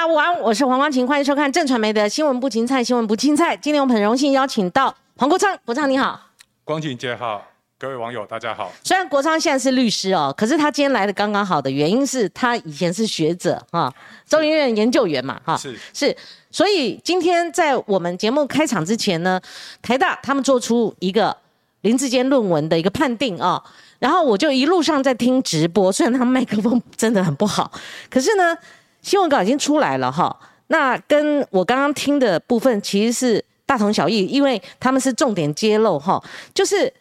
大家午安，我是黄光琴，欢迎收看正传媒的新闻不芹菜，新闻不青菜。今天我们很荣幸邀请到黄国昌，国昌你好，光景姐好，各位网友大家好。虽然国昌现在是律师哦，可是他今天来的刚刚好的原因是他以前是学者哈，中研院研究员嘛哈，是是，所以今天在我们节目开场之前呢，台大他们做出一个林志坚论文的一个判定啊，然后我就一路上在听直播，虽然他们麦克风真的很不好，可是呢。新闻稿已经出来了哈，那跟我刚刚听的部分其实是大同小异，因为他们是重点揭露哈，就是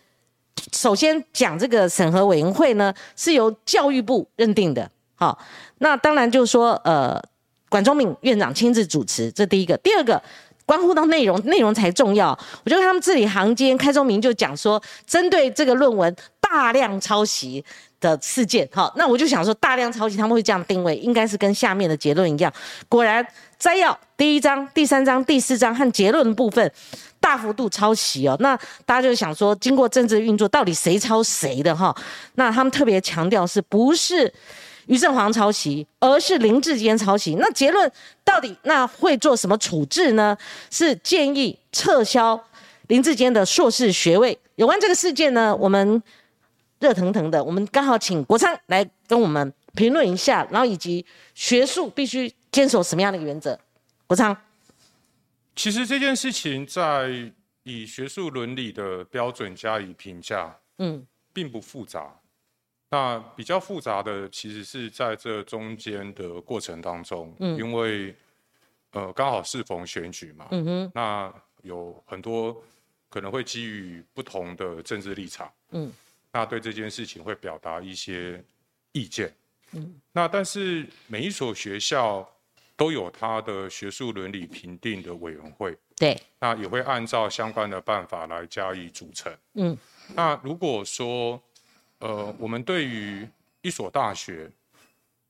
首先讲这个审核委员会呢是由教育部认定的，好，那当然就是说呃管中敏院长亲自主持，这第一个，第二个关乎到内容，内容才重要，我觉得他们字里行间开宗明就讲说，针对这个论文大量抄袭。的事件，好，那我就想说，大量抄袭他们会这样定位，应该是跟下面的结论一样。果然，摘要第一章、第三章、第四章和结论部分大幅度抄袭哦。那大家就想说，经过政治运作，到底谁抄谁的哈？那他们特别强调是不是于正煌抄袭，而是林志坚抄袭。那结论到底那会做什么处置呢？是建议撤销林志坚的硕士学位。有关这个事件呢，我们。热腾腾的，我们刚好请国昌来跟我们评论一下，然后以及学术必须坚守什么样的原则？国昌，其实这件事情在以学术伦理的标准加以评价，嗯，并不复杂。那比较复杂的，其实是在这中间的过程当中，嗯，因为呃刚好适逢选举嘛，嗯哼，那有很多可能会基于不同的政治立场，嗯。那对这件事情会表达一些意见，嗯，那但是每一所学校都有它的学术伦理评定的委员会，对，那也会按照相关的办法来加以组成，嗯，那如果说，呃，我们对于一所大学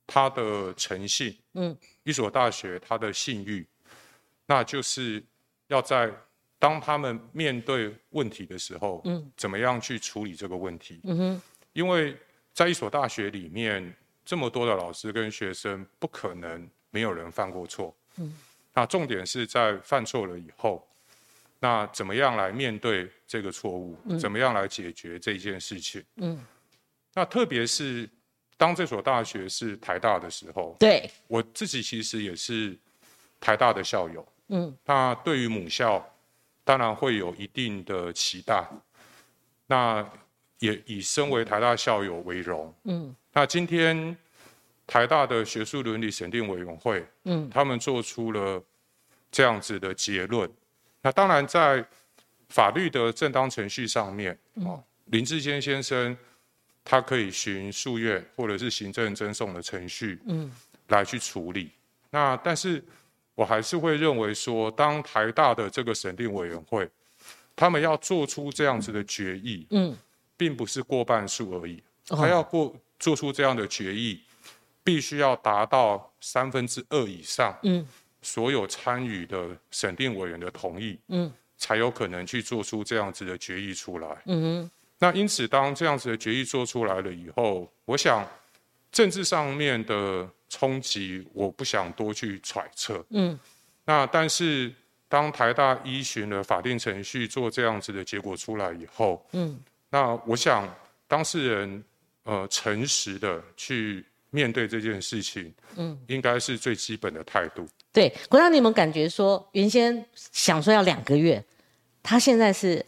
它的诚信，嗯，一所大学它的信誉，那就是要在。当他们面对问题的时候，嗯，怎么样去处理这个问题？嗯哼，因为在一所大学里面，这么多的老师跟学生，不可能没有人犯过错。嗯，那重点是在犯错了以后，那怎么样来面对这个错误？怎么样来解决这件事情？嗯，那特别是当这所大学是台大的时候，对我自己其实也是台大的校友。嗯，那对于母校。当然会有一定的期待，那也以身为台大校友为荣。嗯，那今天台大的学术伦理审定委员会，嗯，他们做出了这样子的结论。那当然在法律的正当程序上面，哦，林志坚先生他可以循诉愿或者是行政赠送的程序，嗯，来去处理。那但是。我还是会认为说，当台大的这个审定委员会，他们要做出这样子的决议，嗯，并不是过半数而已，他要过做出这样的决议，必须要达到三分之二以上，嗯，所有参与的审定委员的同意，嗯，才有可能去做出这样子的决议出来，嗯哼。那因此，当这样子的决议做出来了以后，我想政治上面的。冲击，我不想多去揣测。嗯，那但是当台大依循了法定程序做这样子的结果出来以后，嗯，那我想当事人呃诚实的去面对这件事情，嗯，应该是最基本的态度。对，国让，你们感觉说原先想说要两个月，他现在是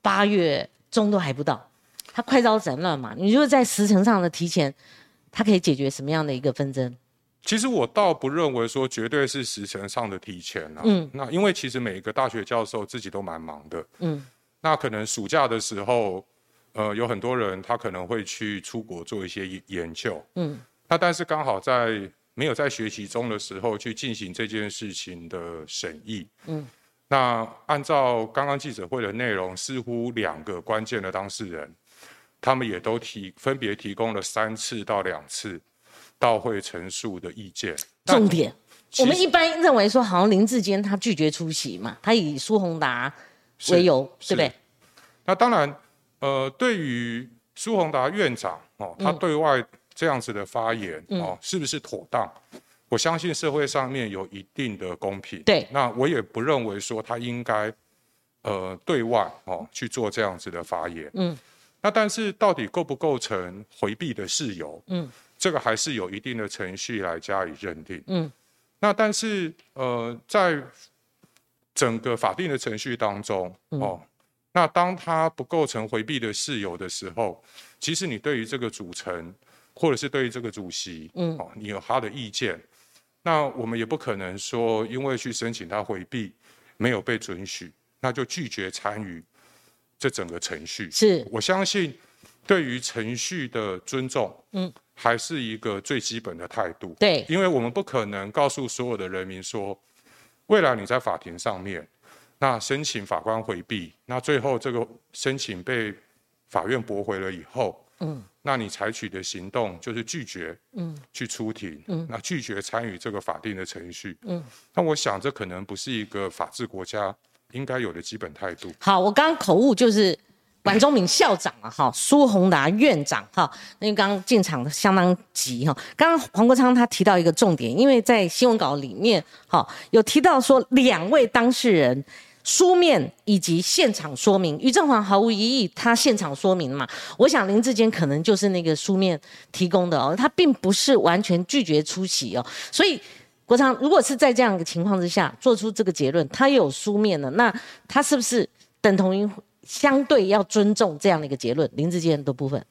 八月中都还不到，他快刀斩乱麻。你如果在时程上的提前，他可以解决什么样的一个纷争？其实我倒不认为说绝对是时程上的提前啊。嗯。那因为其实每一个大学教授自己都蛮忙的。嗯。那可能暑假的时候，呃，有很多人他可能会去出国做一些研究。嗯。那但是刚好在没有在学习中的时候去进行这件事情的审议。嗯。那按照刚刚记者会的内容，似乎两个关键的当事人，他们也都提分别提供了三次到两次。到会陈述的意见，重点，我们一般认为说，好像林志坚他拒绝出席嘛，他以苏宏达为由，对不对？那当然，呃，对于苏宏达院长哦，他对外这样子的发言哦，是不是妥当？我相信社会上面有一定的公平。对，那我也不认为说他应该，呃，对外哦去做这样子的发言。嗯，那但是到底构不构成回避的事由？嗯，这个还是有一定的程序来加以认定。嗯，那但是呃，在整个法定的程序当中，哦，那当他不构成回避的事由的时候，其实你对于这个组成，或者是对于这个主席，嗯，哦，你有他的意见，那我们也不可能说，因为去申请他回避没有被准许，那就拒绝参与这整个程序。是我相信，对于程序的尊重，嗯，还是一个最基本的态度。对，因为我们不可能告诉所有的人民说。未来你在法庭上面，那申请法官回避，那最后这个申请被法院驳回了以后，嗯，那你采取的行动就是拒绝，嗯，去出庭，嗯，那拒绝参与这个法定的程序，嗯，那我想这可能不是一个法治国家应该有的基本态度。好，我刚刚口误就是。管中敏校长啊，哈，苏宏达院长，哈，因为刚刚进场相当急，哈。刚刚黄国昌他提到一个重点，因为在新闻稿里面，哈，有提到说两位当事人书面以及现场说明，于正煌毫无疑义，他现场说明嘛。我想林志坚可能就是那个书面提供的哦，他并不是完全拒绝出席哦。所以国昌如果是在这样一个情况之下做出这个结论，他有书面的，那他是不是等同于？相对要尊重这样的一个结论，林志坚的部分，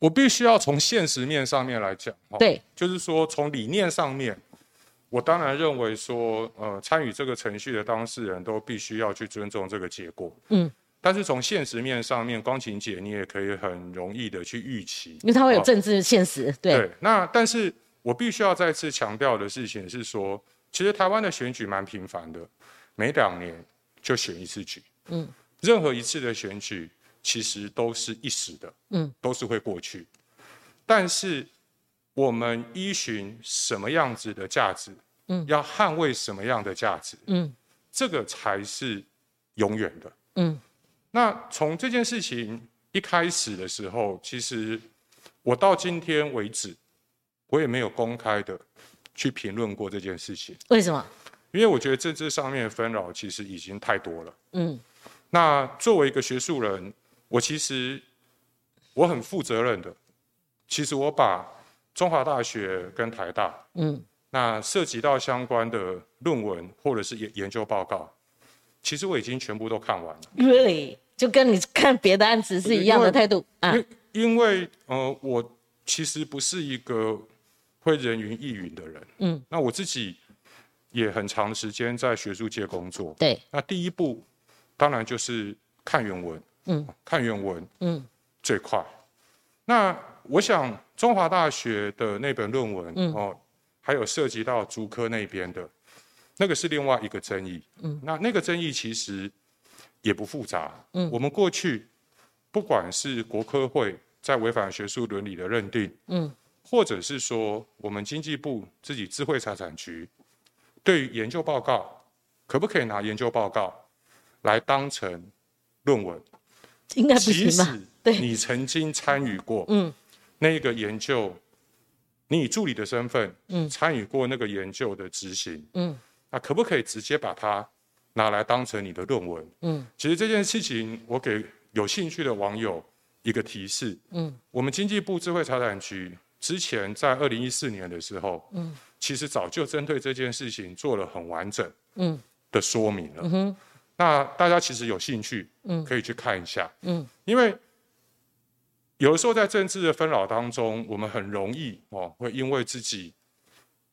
我必须要从现实面上面来讲，对，就是说从理念上面，我当然认为说，呃，参与这个程序的当事人都必须要去尊重这个结果，嗯，但是从现实面上面，光晴姐你也可以很容易的去预期，因为它会有政治现实，对，那但是我必须要再次强调的事情是说，其实台湾的选举蛮频繁的，每两年就选一次举，嗯。任何一次的选举，其实都是一时的，嗯，都是会过去。但是，我们依循什么样子的价值，嗯，要捍卫什么样的价值，嗯，这个才是永远的，嗯。那从这件事情一开始的时候，其实我到今天为止，我也没有公开的去评论过这件事情。为什么？因为我觉得政治上面的纷扰其实已经太多了，嗯。那作为一个学术人，我其实我很负责任的。其实我把中华大学跟台大，嗯，那涉及到相关的论文或者是研研究报告，其实我已经全部都看完了。Really？就跟你看别的案子是一样的态度啊？因因为呃，我其实不是一个会人云亦云的人。嗯，那我自己也很长时间在学术界工作。对。那第一步。当然就是看原文，嗯，看原文，嗯，最快。那我想中华大学的那本论文，哦，还有涉及到竹科那边的，那个是另外一个争议，嗯，那那个争议其实也不复杂，嗯，我们过去不管是国科会在违反学术伦理的认定，嗯，或者是说我们经济部自己智慧财产局对于研究报告，可不可以拿研究报告？来当成论文，应该不行吧？对，你曾经参与过，嗯，那个研究，你以助理的身份，嗯，参与过那个研究的执行，嗯，那可不可以直接把它拿来当成你的论文？嗯，其实这件事情，我给有兴趣的网友一个提示，嗯，我们经济部智慧财产局之前在二零一四年的时候，嗯，其实早就针对这件事情做了很完整，嗯的说明了，嗯哼。那大家其实有兴趣，嗯，可以去看一下，嗯，因为有的时候在政治的纷扰当中，我们很容易哦，会因为自己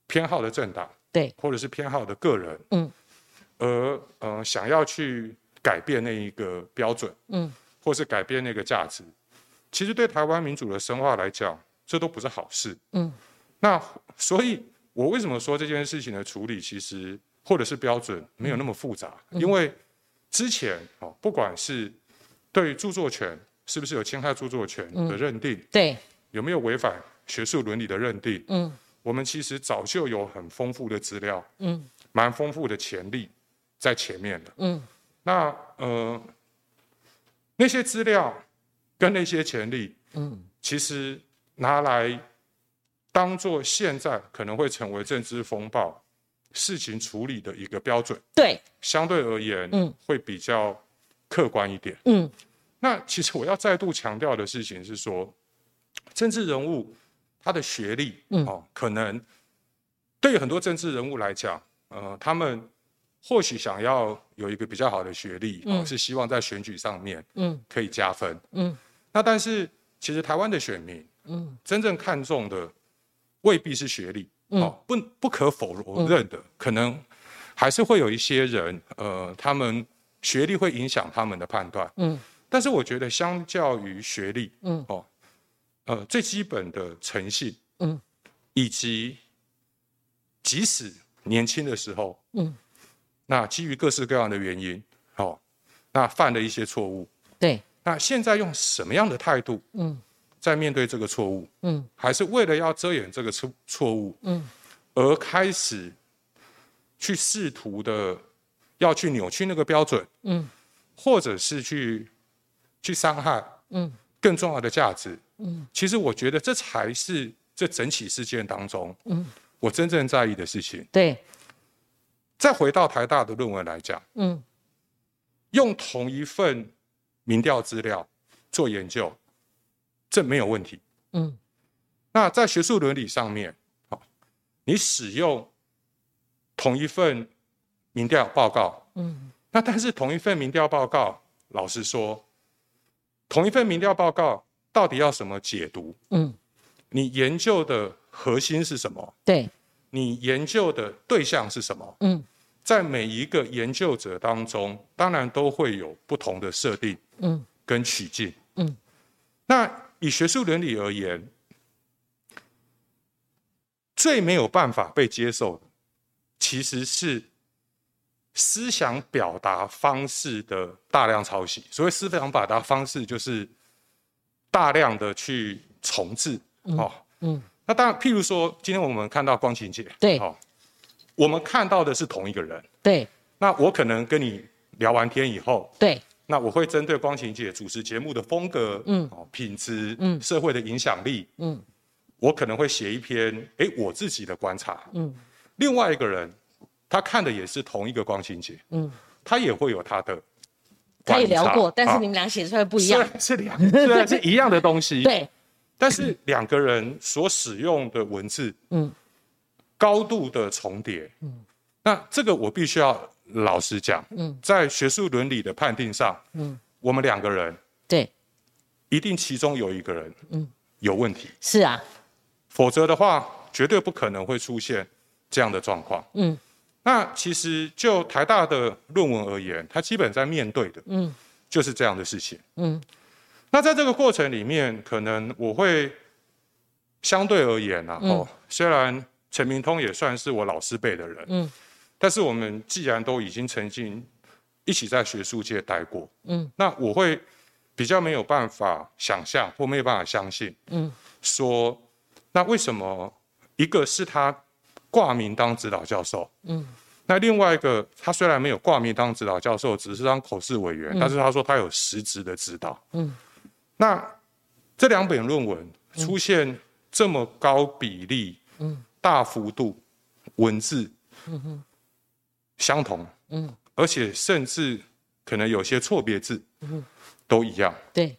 偏好的政党，对，或者是偏好的个人，嗯，而呃想要去改变那一个标准，嗯，或是改变那个价值，其实对台湾民主的深化来讲，这都不是好事，嗯，那所以我为什么说这件事情的处理，其实或者是标准没有那么复杂，因为。之前哦，不管是对著作权是不是有侵害著作权的认定，对，有没有违反学术伦理的认定，嗯，我们其实早就有很丰富的资料，嗯，蛮丰富的潜力在前面的，嗯，那呃那些资料跟那些潜力，嗯，其实拿来当做现在可能会成为政治风暴事情处理的一个标准，对，相对而言，嗯，会比较客观一点，嗯。那其实我要再度强调的事情是说，政治人物他的学历，嗯，哦，可能对于很多政治人物来讲，呃，他们或许想要有一个比较好的学历，嗯，是希望在选举上面，嗯，可以加分，嗯。那但是其实台湾的选民，嗯，真正看重的未必是学历，哦，不不可否认的，可能还是会有一些人，呃，他们学历会影响他们的判断，嗯。但是我觉得，相较于学历，嗯，哦，呃，最基本的诚信，嗯，以及即使年轻的时候，嗯，那基于各式各样的原因，哦，那犯了一些错误，对，那现在用什么样的态度，嗯，在面对这个错误，嗯，还是为了要遮掩这个错错误，嗯，而开始去试图的要去扭曲那个标准，嗯，或者是去。去伤害，嗯，更重要的价值，嗯，其实我觉得这才是这整起事件当中，嗯，我真正在意的事情。对，再回到台大的论文来讲，嗯，用同一份民调资料做研究，这没有问题，嗯，那在学术伦理上面，好，你使用同一份民调报告，嗯，那但是同一份民调报告，老实说。同一份民调报告到底要什么解读？嗯，你研究的核心是什么？对，你研究的对象是什么？嗯，在每一个研究者当中，当然都会有不同的设定，嗯，跟取径，嗯。那以学术伦理而言，最没有办法被接受的，其实是。思想表达方式的大量抄袭，所谓思想表达方式就是大量的去重置，哦，嗯，那当然，譬如说，今天我们看到光晴姐，对，哦，我们看到的是同一个人，对，那我可能跟你聊完天以后，对，那我会针对光晴姐主持节目的风格，嗯，哦，品质，嗯，社会的影响力，嗯，我可能会写一篇，哎，我自己的观察，嗯，另外一个人。他看的也是同一个光情节，嗯，他也会有他的，他也聊过，但是你们俩写出来不一样，是两，虽然是一样的东西，对，但是两个人所使用的文字，嗯，高度的重叠，嗯，那这个我必须要老实讲，嗯，在学术伦理的判定上，嗯，我们两个人，对，一定其中有一个人，嗯，有问题，是啊，否则的话，绝对不可能会出现这样的状况，嗯。那其实就台大的论文而言，它基本在面对的，嗯，就是这样的事情，嗯。那在这个过程里面，可能我会相对而言啊，哦，虽然陈明通也算是我老师辈的人，嗯，但是我们既然都已经曾经一起在学术界待过，嗯，那我会比较没有办法想象或没有办法相信，嗯，说那为什么一个是他。挂名当指导教授，嗯，那另外一个他虽然没有挂名当指导教授，只是当口试委员，但是他说他有实职的指导，嗯，那这两本论文出现这么高比例，嗯，大幅度文字，嗯哼，相同，嗯，而且甚至可能有些错别字，嗯，都一样，对，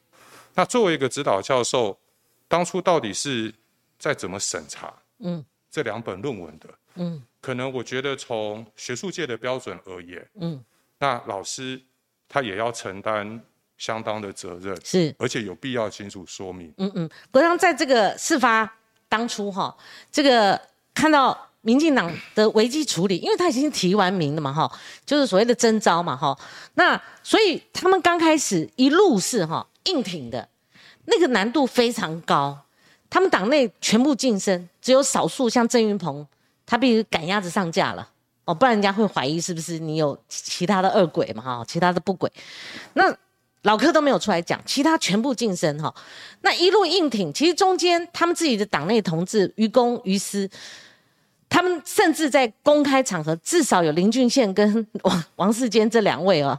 那作为一个指导教授，当初到底是在怎么审查，嗯？这两本论文的，嗯，可能我觉得从学术界的标准而言，嗯，那老师他也要承担相当的责任，是，而且有必要清楚说明。嗯嗯，国昌在这个事发当初哈，这个看到民进党的危机处理，因为他已经提完名了嘛哈，就是所谓的征招嘛哈，那所以他们刚开始一路是哈硬挺的，那个难度非常高。他们党内全部晋升，只有少数像郑云鹏，他必须赶鸭子上架了哦，不然人家会怀疑是不是你有其他的恶鬼嘛哈，其他的不轨。那老柯都没有出来讲，其他全部晋升哈。那一路硬挺，其实中间他们自己的党内同志于公于私，他们甚至在公开场合，至少有林俊宪跟王王世坚这两位啊，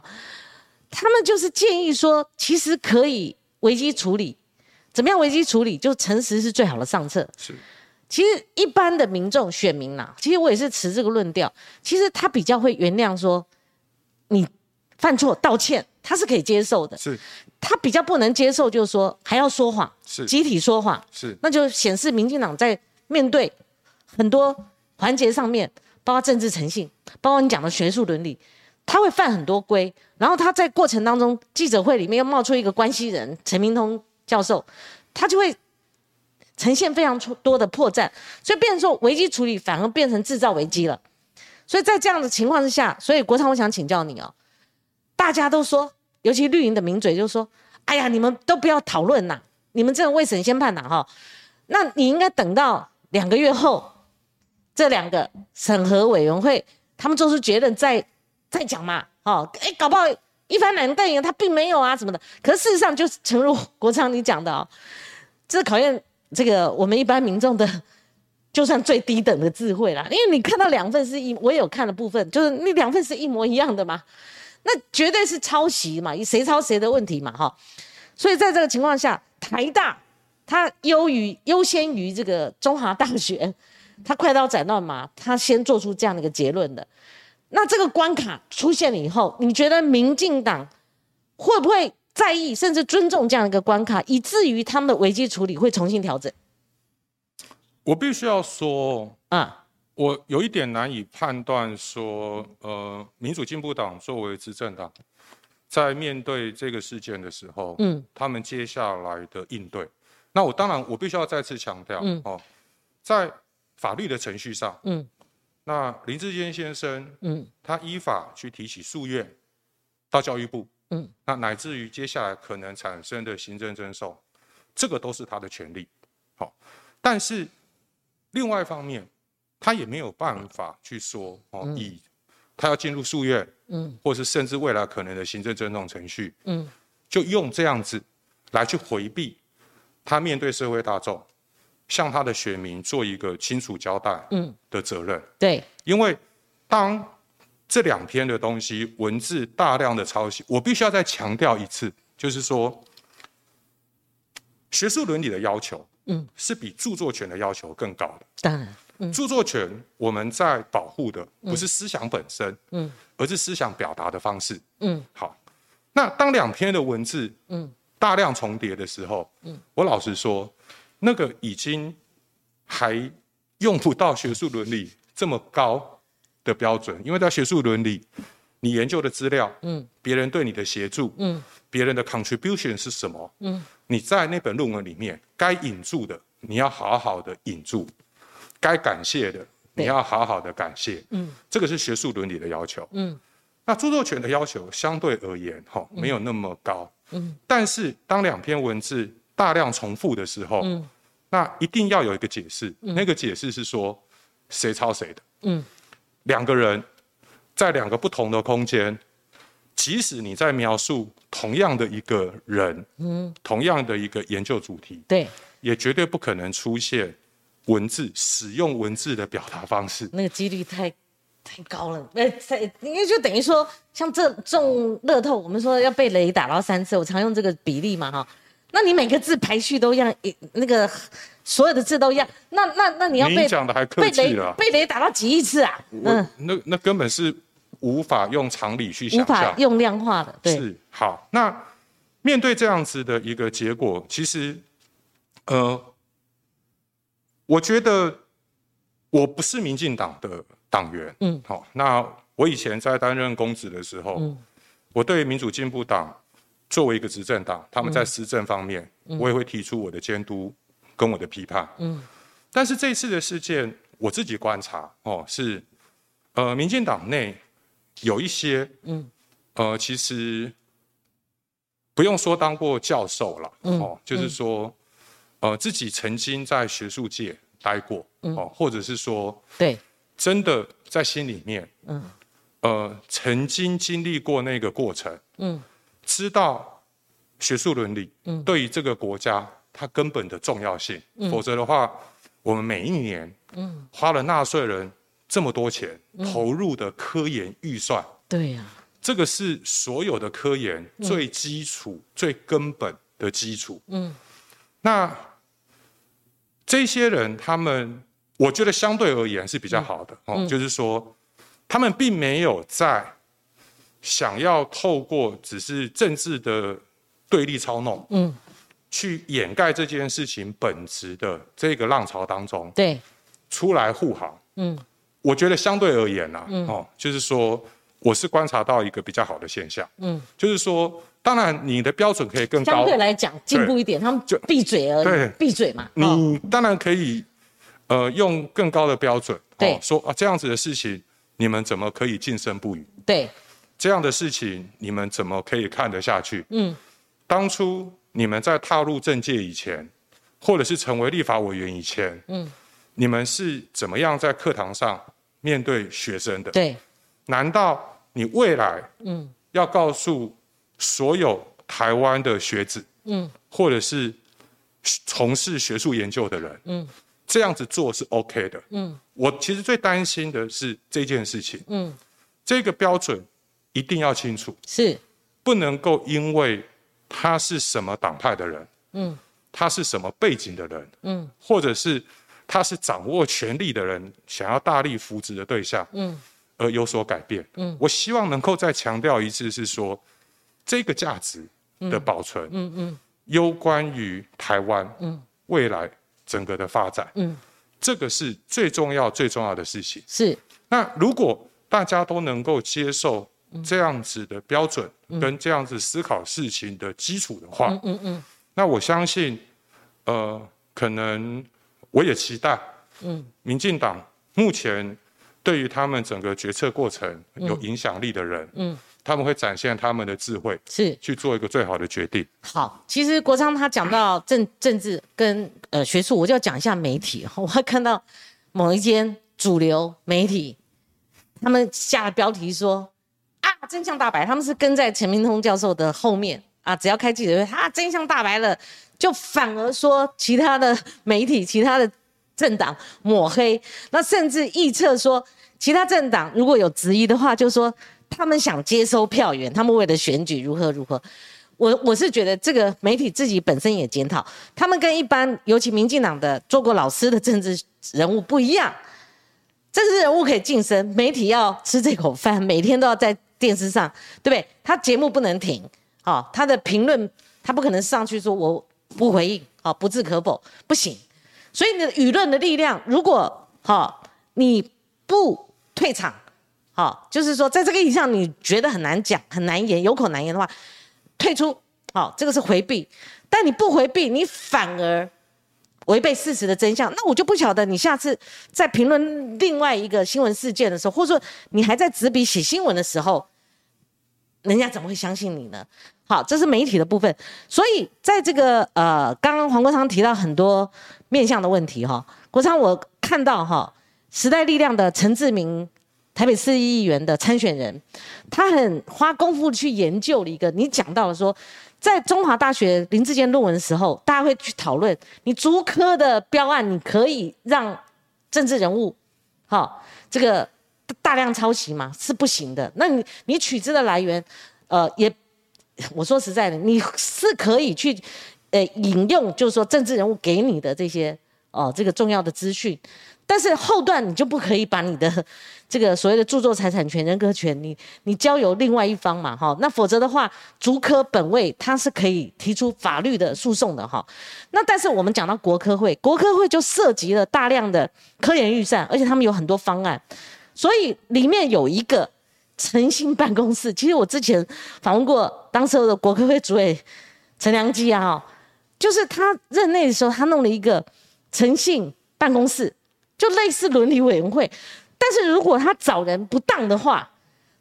他们就是建议说，其实可以危机处理。怎么样危机处理？就诚实是最好的上策。是，其实一般的民众选民呐，其实我也是持这个论调，其实他比较会原谅说你犯错道歉，他是可以接受的。是，他比较不能接受就是说还要说谎，是集体说谎，是，那就显示民进党在面对很多环节上面，包括政治诚信，包括你讲的学术伦理，他会犯很多规。然后他在过程当中，记者会里面又冒出一个关系人陈明通教授，他就会。呈现非常多的破绽，所以变成说危机处理反而变成制造危机了。所以在这样的情况之下，所以国昌，我想请教你哦，大家都说，尤其绿营的名嘴就说：“哎呀，你们都不要讨论呐，你们这种未审先判呐，哈，那你应该等到两个月后，这两个审核委员会他们做出结论再再讲嘛，哦，哎，搞不好一翻两瞪眼，他并没有啊什么的。可事实上，就是诚如国昌你讲的哦，这考验。这个我们一般民众的，就算最低等的智慧啦，因为你看到两份是一，我也有看的部分，就是那两份是一模一样的嘛，那绝对是抄袭嘛，谁抄谁的问题嘛，哈，所以在这个情况下，台大它优于优先于这个中华大学，它快刀斩乱麻，他先做出这样的一个结论的，那这个关卡出现了以后，你觉得民进党会不会？在意甚至尊重这样一个关卡，以至于他们的危机处理会重新调整。我必须要说啊，我有一点难以判断说，呃，民主进步党作为执政党，在面对这个事件的时候，嗯，他们接下来的应对。那我当然，我必须要再次强调，嗯，哦，在法律的程序上，嗯，那林志坚先生，嗯，他依法去提起诉愿到教育部。嗯，那乃至于接下来可能产生的行政征收，这个都是他的权利。好，但是另外一方面，他也没有办法去说哦，以他要进入诉愿，嗯，或是甚至未来可能的行政征收程序，嗯，就用这样子来去回避他面对社会大众，向他的选民做一个清楚交代，嗯。的责任。对，因为当。这两篇的东西文字大量的抄袭，我必须要再强调一次，就是说，学术伦理的要求，嗯，是比著作权的要求更高的。当然，嗯，著作权我们在保护的不是思想本身，嗯，而是思想表达的方式，嗯，好。那当两篇的文字，嗯，大量重叠的时候，嗯，我老实说，那个已经还用不到学术伦理这么高。的标准，因为在学术伦理，你研究的资料，嗯，别人对你的协助，嗯，别人的 contribution 是什么，嗯，你在那本论文里面该引注的，你要好好的引注；该感谢的，你要好好的感谢，嗯，这个是学术伦理的要求，嗯，那著作权的要求相对而言，哈，没有那么高，嗯，但是当两篇文字大量重复的时候，嗯，那一定要有一个解释，那个解释是说谁抄谁的，嗯。两个人在两个不同的空间，即使你在描述同样的一个人，嗯，同样的一个研究主题，对，也绝对不可能出现文字使用文字的表达方式，那个几率太太高了。呃，应该就等于说，像这中乐透，我们说要被雷打到三次，我常用这个比例嘛，哈。那你每个字排序都一样，一那个所有的字都一样，那那那你要被讲的还客气了，被雷打到几亿次啊？嗯，那那根本是无法用常理去想象，无法用量化的。对，是好。那面对这样子的一个结果，其实，呃，我觉得我不是民进党的党员，嗯，好。那我以前在担任公职的时候，嗯，我对民主进步党。作为一个执政党，他们在施政方面，我也会提出我的监督跟我的批判。嗯，但是这次的事件，我自己观察哦，是呃，民进党内有一些，嗯，呃，其实不用说当过教授了，哦，就是说，呃，自己曾经在学术界待过，哦，或者是说，对，真的在心里面，嗯，呃，曾经经历过那个过程，嗯。知道学术伦理对于这个国家它根本的重要性，否则的话，我们每一年花了纳税人这么多钱投入的科研预算，对呀，这个是所有的科研最基础、最根本的基础。嗯，那这些人他们，我觉得相对而言是比较好的哦，就是说，他们并没有在想要透过只是政治的对立操弄，嗯，去掩盖这件事情本质的这个浪潮当中，对，出来护航，嗯，我觉得相对而言呢，哦，就是说，我是观察到一个比较好的现象，嗯，就是说。当然，你的标准可以更高。相对来讲，进步一点，他们就闭嘴而已，闭嘴嘛。你当然可以，呃，用更高的标准，对，说啊，这样子的事情，你们怎么可以静声不语？对，这样的事情，你们怎么可以看得下去？嗯，当初你们在踏入政界以前，或者是成为立法委员以前，嗯，你们是怎么样在课堂上面对学生的？对，难道你未来，嗯，要告诉？所有台湾的学子，嗯，或者是从事学术研究的人，嗯，这样子做是 OK 的，嗯，我其实最担心的是这件事情，嗯，这个标准一定要清楚，是。不能够因为他是什么党派的人，嗯，他是什么背景的人，嗯，或者是他是掌握权力的人，想要大力扶植的对象，嗯，而有所改变，嗯，我希望能够再强调一次，是说。这个价值的保存，嗯嗯，攸关于台湾嗯。未来整个的发展，嗯，这个是最重要最重要的事情。是。那如果大家都能够接受这样子的标准跟这样子思考事情的基础的话，嗯嗯嗯，那我相信，呃，可能我也期待，嗯，民进党目前对于他们整个决策过程有影响力的人，嗯。他们会展现他们的智慧，是去做一个最好的决定。好，其实国昌他讲到政政治跟呃学术，我就要讲一下媒体。我还看到某一间主流媒体，他们下标题说啊，真相大白，他们是跟在陈明通教授的后面啊，只要开记者会，啊，真相大白了，就反而说其他的媒体、其他的政党抹黑，那甚至臆测说其他政党如果有质疑的话，就说。他们想接收票源，他们为了选举如何如何，我我是觉得这个媒体自己本身也检讨，他们跟一般尤其民进党的做过老师的政治人物不一样，政治人物可以晋升，媒体要吃这口饭，每天都要在电视上，对不对？他节目不能停，好，他的评论他不可能上去说我不回应，好，不置可否，不行。所以你的舆论的力量，如果好你不退场。好，就是说，在这个意义上，你觉得很难讲、很难言、有口难言的话，退出。好，这个是回避。但你不回避，你反而违背事实的真相。那我就不晓得，你下次在评论另外一个新闻事件的时候，或者说你还在执笔写新闻的时候，人家怎么会相信你呢？好，这是媒体的部分。所以，在这个呃，刚刚黄国昌提到很多面向的问题哈，国昌我看到哈，时代力量的陈志明。台北市议员的参选人，他很花功夫去研究了一个。你讲到了说，在中华大学林志坚论文的时候，大家会去讨论，你竹科的标案，你可以让政治人物，好，这个大量抄袭吗？是不行的。那你你取资的来源，呃，也我说实在的，你是可以去，呃，引用，就是说政治人物给你的这些哦，这个重要的资讯。但是后段你就不可以把你的 这个所谓的著作财产权、人格权，你你交由另外一方嘛，哈，那否则的话，竹科本位他是可以提出法律的诉讼的，哈。那但是我们讲到国科会，国科会就涉及了大量的科研预算，而且他们有很多方案，所以里面有一个诚信办公室。其实我之前访问过当时的国科会主委陈良基啊，就是他任内的时候，他弄了一个诚信办公室。就类似伦理委员会，但是如果他找人不当的话，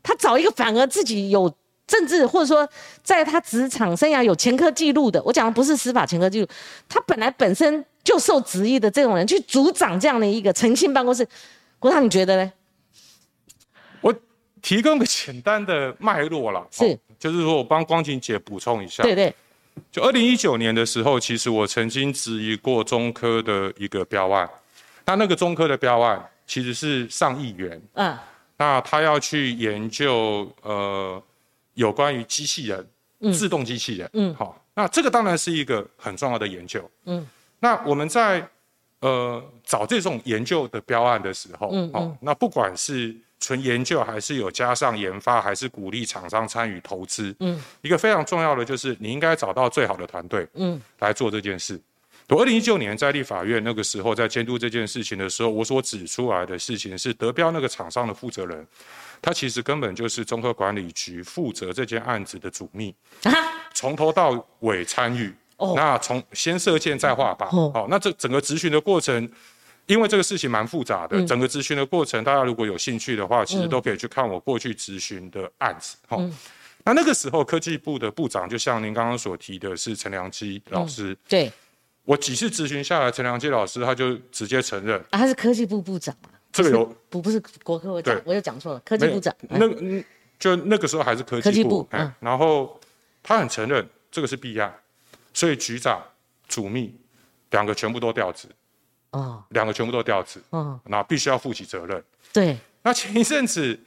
他找一个反而自己有政治或者说在他职场生涯有前科记录的，我讲的不是司法前科记录，他本来本身就受质疑的这种人去组长这样的一个诚信办公室，国昌你觉得呢？我提供个简单的脉络了，是，就是说我帮光景姐补充一下，对对，就二零一九年的时候，其实我曾经质疑过中科的一个标案。那那个中科的标案其实是上亿元，嗯，那他要去研究呃有关于机器人，自动机器人，嗯，好，那这个当然是一个很重要的研究，嗯，那我们在呃找这种研究的标案的时候，哦，那不管是纯研究还是有加上研发，还是鼓励厂商参与投资，嗯，一个非常重要的就是你应该找到最好的团队，嗯，来做这件事。我二零一九年在立法院那个时候在监督这件事情的时候，我所指出来的事情是，德标那个厂商的负责人，他其实根本就是综合管理局负责这件案子的主秘，从头到尾参与。那从先射箭再画靶，好，那这整个执行的过程。因为这个事情蛮复杂的，整个咨询的过程，大家如果有兴趣的话，其实都可以去看我过去咨询的案子。哈，那那个时候科技部的部长，就像您刚刚所提的，是陈良基老师。对，我几次咨询下来，陈良基老师他就直接承认，他是科技部部长这个有不不是国科会长，我又讲错了，科技部长。那嗯就那个时候还是科技部，嗯，然后他很承认这个是弊案，所以局长、主秘两个全部都调职。哦，两个全部都调职，嗯，那必须要负起责任。对，那前一阵子，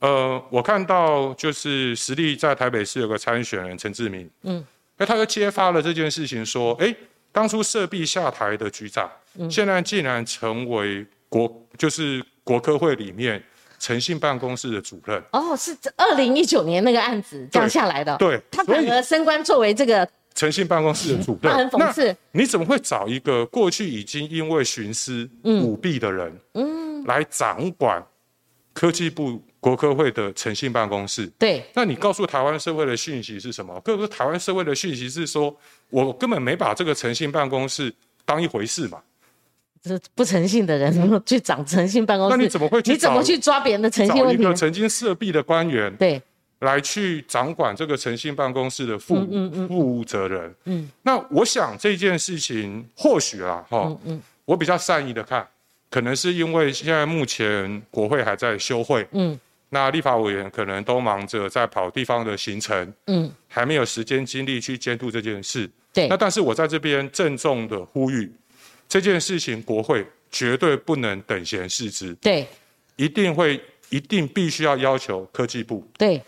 呃，我看到就是实力在台北市有个参选人陈志明，嗯，哎，他就揭发了这件事情，说，哎，当初设弊下台的局长，现在竟然成为国就是国科会里面诚信办公室的主任。哦，是二零一九年那个案子降下来的，对，他反而升官作为这个。诚信办公室的主任，很讽刺。你怎么会找一个过去已经因为徇私舞弊的人，嗯，来掌管科技部国科会的诚信办公室？对。那你告诉台湾社会的讯息是什么？各个台湾社会的讯息是说，我根本没把这个诚信办公室当一回事嘛。这不诚信的人 去掌诚信办公室，那你怎么会？你怎么去抓别人的诚信问题？一个曾经涉弊的官员，对。来去掌管这个诚信办公室的负负责人。嗯，那我想这件事情或许啊，哈，我比较善意的看，可能是因为现在目前国会还在休会，嗯，那立法委员可能都忙着在跑地方的行程，嗯，还没有时间精力去监督这件事。对，那但是我在这边郑重的呼吁，这件事情国会绝对不能等闲视之。对，一定会一定必须要要求科技部。对。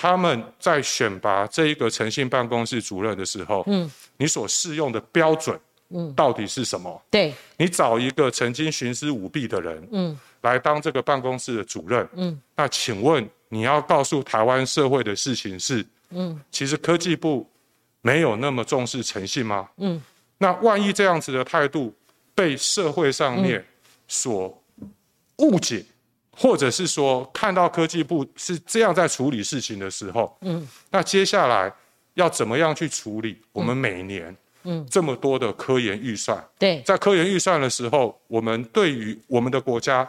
他们在选拔这一个诚信办公室主任的时候，嗯，你所适用的标准，嗯，到底是什么？对，你找一个曾经徇私舞弊的人，嗯，来当这个办公室的主任，嗯，那请问你要告诉台湾社会的事情是，嗯，其实科技部没有那么重视诚信吗？嗯，那万一这样子的态度被社会上面所误解？或者是说，看到科技部是这样在处理事情的时候，嗯，那接下来要怎么样去处理？我们每年，嗯，这么多的科研预算，对，在科研预算的时候，我们对于我们的国家，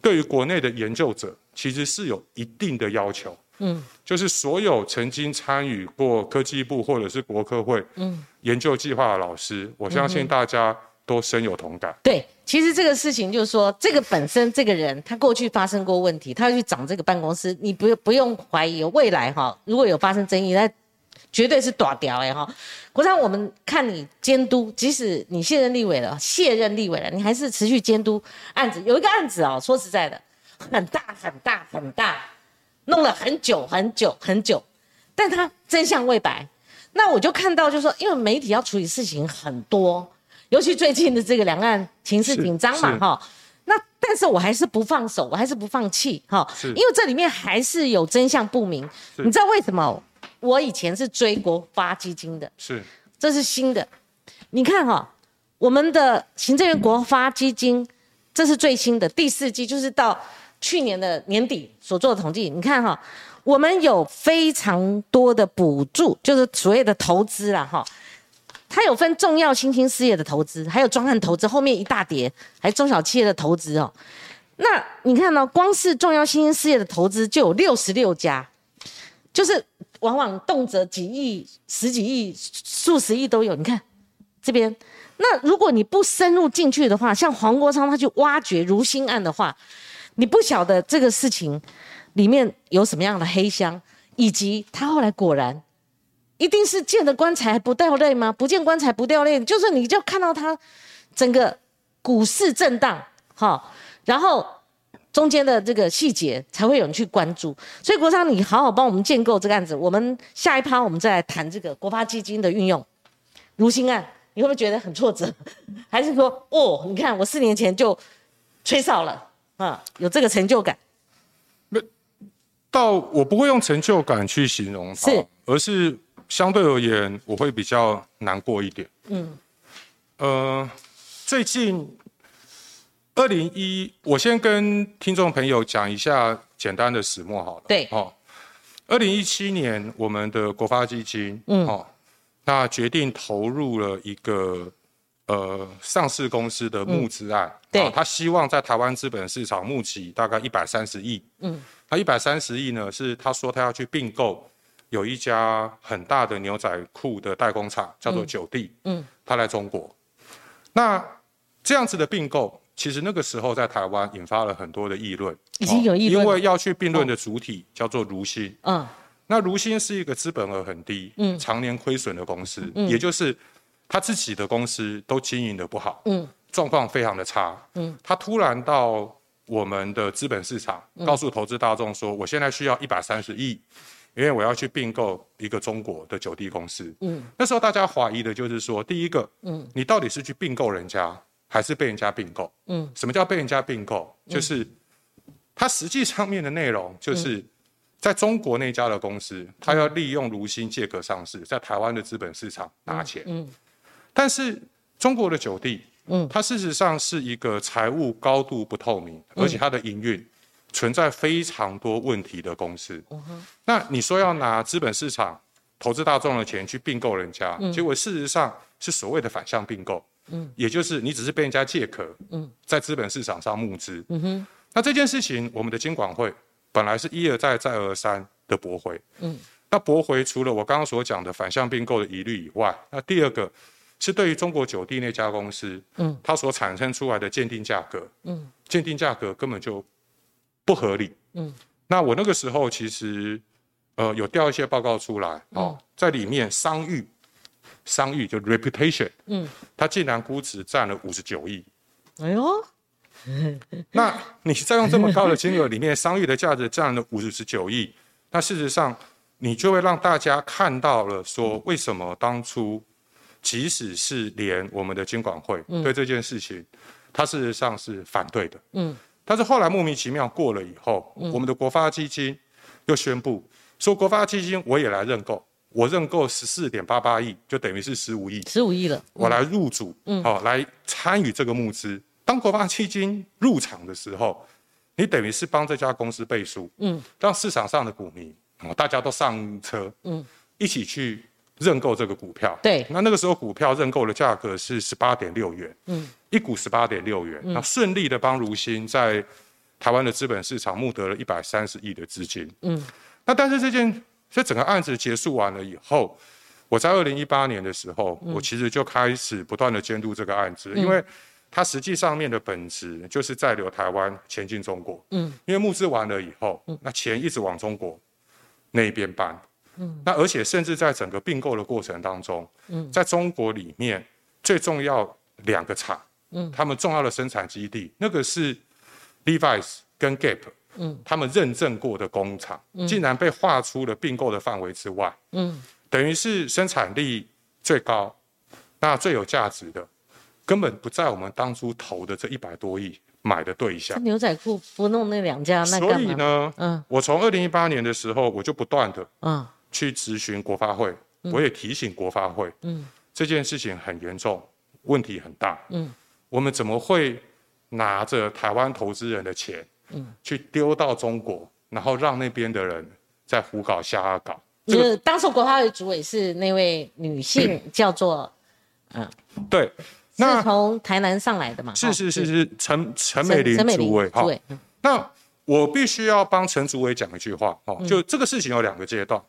对于国内的研究者，其实是有一定的要求，嗯，就是所有曾经参与过科技部或者是国科会，嗯，研究计划的老师，我相信大家。都深有同感。对，其实这个事情就是说，这个本身这个人他过去发生过问题，他要去掌这个办公室，你不不用怀疑，未来哈如果有发生争议，那绝对是短掉哎哈。国昌，我们看你监督，即使你卸任立委了，卸任立委了，你还是持续监督案子。有一个案子哦，说实在的，很大很大很大，弄了很久很久很久，但他真相未白。那我就看到，就是说，因为媒体要处理事情很多。尤其最近的这个两岸情势紧张嘛，哈，那但是我还是不放手，我还是不放弃，哈，因为这里面还是有真相不明。你知道为什么？我以前是追国发基金的，是，这是新的。你看哈，我们的行政院国发基金，这是最新的第四季，就是到去年的年底所做的统计。你看哈，我们有非常多的补助，就是所谓的投资啦，哈。它有分重要新兴事业的投资，还有专案投资，后面一大叠，还有中小企业的投资哦。那你看呢？光是重要新兴事业的投资就有六十六家，就是往往动辄几亿、十几亿、数十亿都有。你看这边，那如果你不深入进去的话，像黄国昌他去挖掘如新案的话，你不晓得这个事情里面有什么样的黑箱，以及他后来果然。一定是见了棺材不掉泪吗？不见棺材不掉泪，就是你就看到它整个股市震荡，哈，然后中间的这个细节才会有人去关注。所以国昌，你好好帮我们建构这个案子。我们下一趴我们再来谈这个国发基金的运用，如新案你会不会觉得很挫折？还是说，哦，你看我四年前就吹哨了啊，有这个成就感？到我不会用成就感去形容它，是，而是相对而言，我会比较难过一点。嗯，呃，最近二零一，我先跟听众朋友讲一下简单的始末好了。对，哦，二零一七年我们的国发基金，嗯，哦，那决定投入了一个呃上市公司的募资案，对，他希望在台湾资本市场募集大概一百三十亿，嗯。他一百三十亿呢，是他说他要去并购有一家很大的牛仔裤的代工厂，叫做九地。嗯，他来中国，那这样子的并购，其实那个时候在台湾引发了很多的议论，已经有议论，因为要去并论的主体叫做如新。嗯，那如新是一个资本额很低、嗯，常年亏损的公司，嗯，也就是他自己的公司都经营的不好，嗯，状况非常的差，嗯，他突然到。我们的资本市场告诉投资大众说，我现在需要一百三十亿，因为我要去并购一个中国的九地公司。嗯，那时候大家怀疑的就是说，第一个，嗯，你到底是去并购人家，还是被人家并购？嗯，什么叫被人家并购？就是它实际上面的内容，就是在中国那家的公司，它要利用如新借壳上市，在台湾的资本市场拿钱。嗯，但是中国的九地。嗯，它事实上是一个财务高度不透明，而且它的营运存在非常多问题的公司。那你说要拿资本市场投资大众的钱去并购人家，结果事实上是所谓的反向并购。嗯，也就是你只是被人家借壳，嗯，在资本市场上募资。嗯哼，那这件事情，我们的监管会本来是一而再再而三的驳回。嗯，那驳回除了我刚刚所讲的反向并购的疑虑以外，那第二个。是对于中国酒地那家公司，嗯，它所产生出来的鉴定价格，嗯，鉴定价格根本就不合理，嗯，那我那个时候其实，呃，有调一些报告出来，哦，在里面商誉，商誉就 reputation，嗯，它竟然估值占了五十九亿，哎呦，那你再用这么高的金额里面，商誉的价值占了五十九亿，那事实上你就会让大家看到了，说为什么当初。即使是连我们的监管会对这件事情，他事实上是反对的。嗯，但是后来莫名其妙过了以后，我们的国发基金又宣布说，国发基金我也来认购，我认购十四点八八亿，就等于是十五亿，十五亿了，我来入主，嗯，好来参与这个募资。当国发基金入场的时候，你等于是帮这家公司背书，嗯，让市场上的股民啊，大家都上车，嗯，一起去。认购这个股票，对，那那个时候股票认购的价格是十八点六元，嗯，一股十八点六元，那顺利的帮如新在台湾的资本市场募得了一百三十亿的资金，嗯，那但是这件这整个案子结束完了以后，我在二零一八年的时候，我其实就开始不断的监督这个案子，因为它实际上面的本质就是在留台湾前进中国，嗯，因为募资完了以后，那钱一直往中国那边搬。嗯，那而且甚至在整个并购的过程当中，嗯，在中国里面最重要两个厂，嗯，他们重要的生产基地，那个是 Levi's 跟 Gap，嗯，他们认证过的工厂，竟然被划出了并购的范围之外，嗯，等于是生产力最高，那最有价值的，根本不在我们当初投的这一百多亿买的对象。牛仔裤不弄那两家，那所以呢，嗯，我从二零一八年的时候，我就不断的，嗯。去咨询国发会，我也提醒国发会，嗯，这件事情很严重，问题很大，嗯，我们怎么会拿着台湾投资人的钱，嗯，去丢到中国，然后让那边的人在胡搞瞎搞？就是当时国发会主委是那位女性，叫做，嗯，对，是从台南上来的嘛？是是是是。陈陈美玲主委，好，那我必须要帮陈主委讲一句话，哦，就这个事情有两个阶段。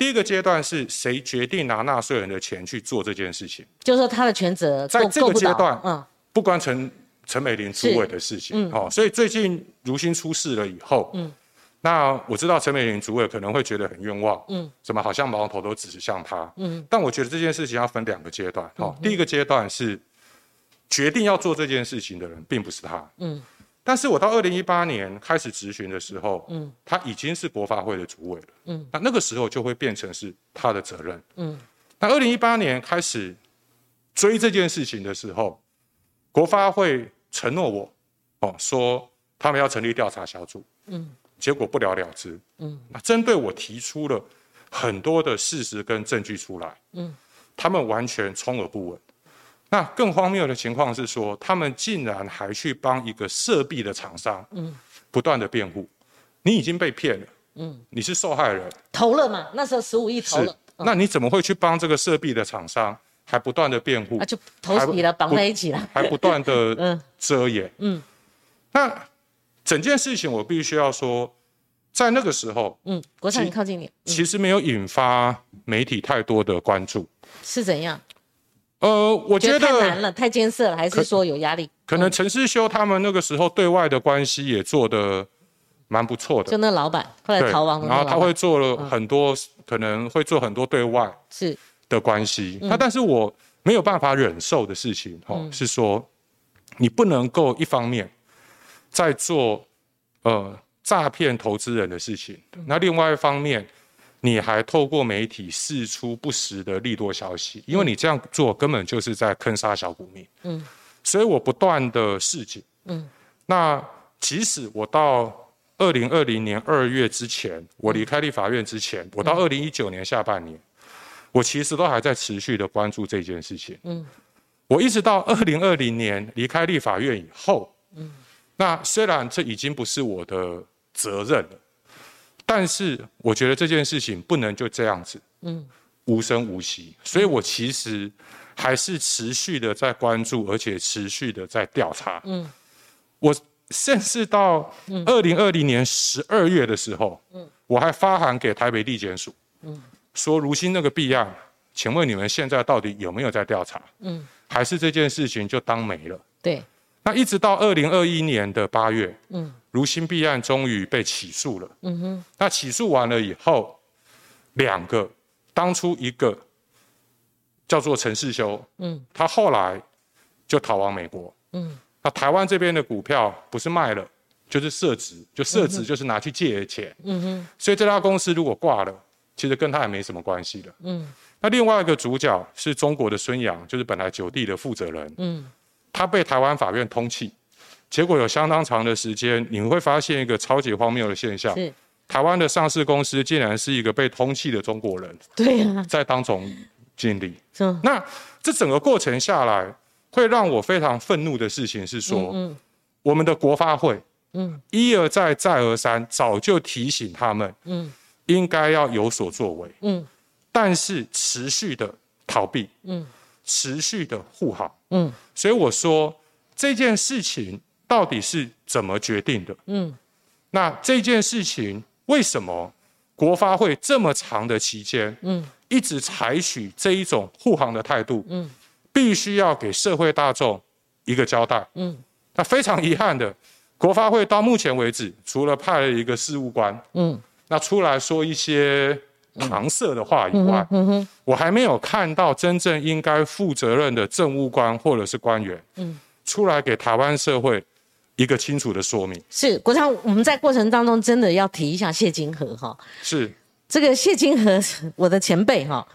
第一个阶段是谁决定拿纳税人的钱去做这件事情？就是说他的权责在这个阶段，嗯，不关陈陈美玲主委的事情，哦，所以最近如新出事了以后，嗯，那我知道陈美玲主委可能会觉得很冤枉，嗯，怎么好像矛头都指向他，嗯，但我觉得这件事情要分两个阶段，哦，第一个阶段是决定要做这件事情的人并不是他，嗯。但是我到二零一八年开始执行的时候，嗯，他已经是国发会的主委了，嗯，那那个时候就会变成是他的责任，嗯，那二零一八年开始追这件事情的时候，国发会承诺我，哦，说他们要成立调查小组，嗯，结果不了了之，嗯，那针对我提出了很多的事实跟证据出来，嗯，他们完全充耳不闻。那更荒谬的情况是说，他们竟然还去帮一个涉币的厂商，嗯，不断的辩护，你已经被骗了，嗯，你是受害人，投了嘛？那时候十五亿投了，那你怎么会去帮这个涉币的厂商，还不断的辩护？那就投你了，绑在一起了，还不断的 遮掩，嗯，那整件事情我必须要说，在那个时候，嗯，国产你靠近点，其实没有引发媒体太多的关注，是怎样？呃，我觉得太难了，太艰涩了，还是说有压力？可能陈世修他们那个时候对外的关系也做的蛮不错的。就那老板后来逃亡了，然后他会做了很多，可能会做很多对外是的关系。那但是我没有办法忍受的事情，哦，是说你不能够一方面在做呃诈骗投资人的事情，那另外一方面。你还透过媒体释出不实的利多消息，因为你这样做根本就是在坑杀小股民。嗯，所以我不断的示警。嗯，那即使我到二零二零年二月之前，我离开立法院之前，我到二零一九年下半年，我其实都还在持续的关注这件事情。嗯，我一直到二零二零年离开立法院以后，嗯，那虽然这已经不是我的责任了。但是我觉得这件事情不能就这样子，嗯，无声无息，所以我其实还是持续的在关注，而且持续的在调查，嗯，我甚至到二零二零年十二月的时候，嗯，我还发函给台北地检署，嗯，说如新那个弊案，请问你们现在到底有没有在调查？嗯，还是这件事情就当没了？对。那一直到二零二一年的八月，嗯，如新弊案终于被起诉了，嗯哼。那起诉完了以后，两个，当初一个叫做陈世修，嗯，他后来就逃往美国，嗯。那台湾这边的股票不是卖了，就是设值，就设值就是拿去借钱，嗯哼。所以这家公司如果挂了，其实跟他也没什么关系的，嗯。那另外一个主角是中国的孙杨，就是本来九地的负责人，嗯。他被台湾法院通缉，结果有相当长的时间，你会发现一个超级荒谬的现象：台湾的上市公司竟然是一个被通缉的中国人，对呀，在当总经理。那这整个过程下来，会让我非常愤怒的事情是说，我们的国发会，嗯，一而再再而三，早就提醒他们，嗯，应该要有所作为，嗯，但是持续的逃避，嗯。持续的护航，嗯，所以我说这件事情到底是怎么决定的？嗯，那这件事情为什么国发会这么长的期间，嗯，一直采取这一种护航的态度？嗯，必须要给社会大众一个交代。嗯，那非常遗憾的，国发会到目前为止，除了派了一个事务官，嗯，那出来说一些。搪塞的话以外，我还没有看到真正应该负责任的政务官或者是官员，出来给台湾社会一个清楚的说明。是国昌，我们在过程当中真的要提一下谢金河哈。是这个谢金河，我的前辈哈，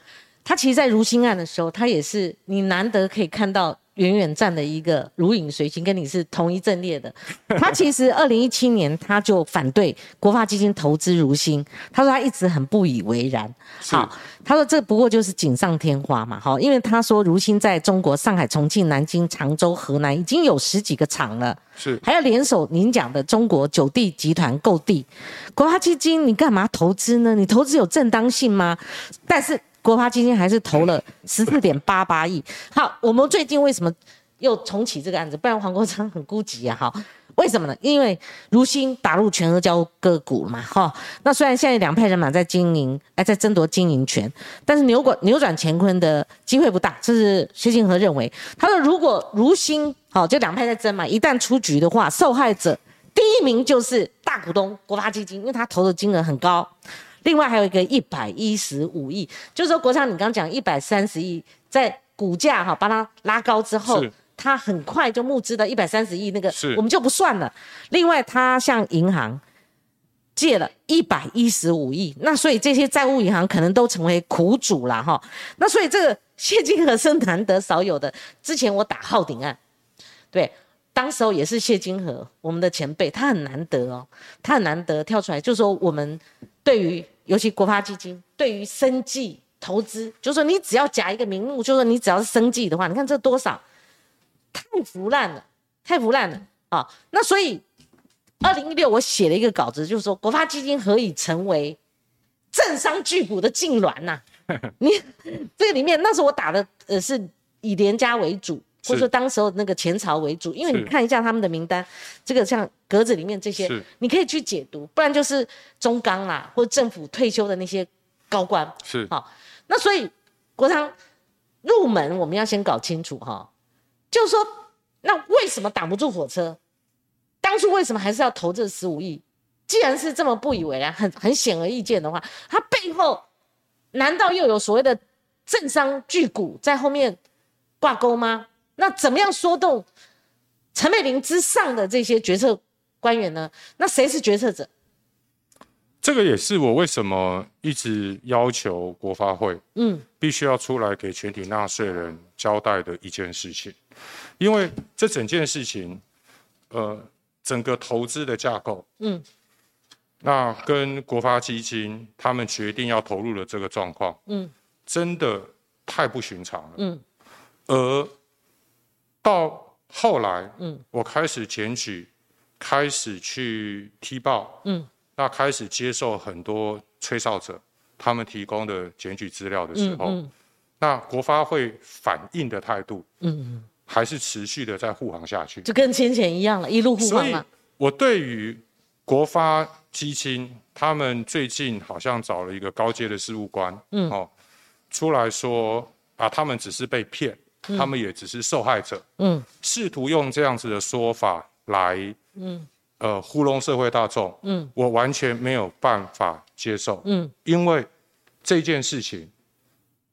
他其实，在如新案的时候，他也是你难得可以看到。远远站的一个如影随形，跟你是同一阵列的。他其实二零一七年他就反对国发基金投资如新，他说他一直很不以为然。好，他说这不过就是锦上添花嘛。好，因为他说如新在中国上海、重庆、南京、常州、河南已经有十几个厂了，是还要联手您讲的中国九地集团购地。国发基金你干嘛投资呢？你投资有正当性吗？但是。国发基金还是投了十四点八八亿。好，我们最近为什么又重启这个案子？不然黄国昌很孤寂啊！哈，为什么呢？因为如新打入全额交割股了嘛，哈。那虽然现在两派人马在经营，哎，在争夺经营权，但是扭转扭转乾坤的机会不大。这是薛庆和认为，他说如果如新好，就两派在争嘛，一旦出局的话，受害者第一名就是大股东国发基金，因为他投的金额很高。另外还有一个一百一十五亿，就是说国昌，你刚讲一百三十亿，在股价哈把它拉高之后，它很快就募资的一百三十亿，那个我们就不算了。另外，它向银行借了一百一十五亿，那所以这些债务银行可能都成为苦主了哈。那所以这个谢金河是难得少有的。之前我打浩鼎案，对，当时候也是谢金河，我们的前辈，他很难得哦，他很难得跳出来，就说我们对于尤其国发基金对于生计投资，就是说你只要夹一个名目，就是说你只要是生计的话，你看这多少，太腐烂了，太腐烂了啊！那所以二零一六我写了一个稿子，就是说国发基金何以成为政商巨股的痉挛呐？你这里面，那时候我打的呃是以廉家为主，或者说当时候那个前朝为主，因为你看一下他们的名单，这个像格子里面这些，你可以去解读，不然就是中钢啦，或者政府退休的那些高官是好。那所以国昌入门，我们要先搞清楚哈，就是说，那为什么挡不住火车？当初为什么还是要投这十五亿？既然是这么不以为然，很很显而易见的话，它背后。难道又有所谓的政商巨贾在后面挂钩吗？那怎么样说动陈美玲之上的这些决策官员呢？那谁是决策者？这个也是我为什么一直要求国发会，嗯，必须要出来给全体纳税人交代的一件事情，因为这整件事情，呃，整个投资的架构，嗯。那跟国发基金他们决定要投入的这个状况，嗯，真的太不寻常了，嗯，而到后来，嗯，我开始检举，开始去踢爆，嗯，那开始接受很多吹哨者他们提供的检举资料的时候，那国发会反应的态度，嗯，还是持续的在护航下去，就跟先前一样了，一路护航嘛。我对于国发基金他们最近好像找了一个高阶的事务官，嗯，哦，出来说啊，他们只是被骗，他们也只是受害者，嗯，试图用这样子的说法来，嗯，呃，糊弄社会大众，嗯，我完全没有办法接受，嗯，因为这件事情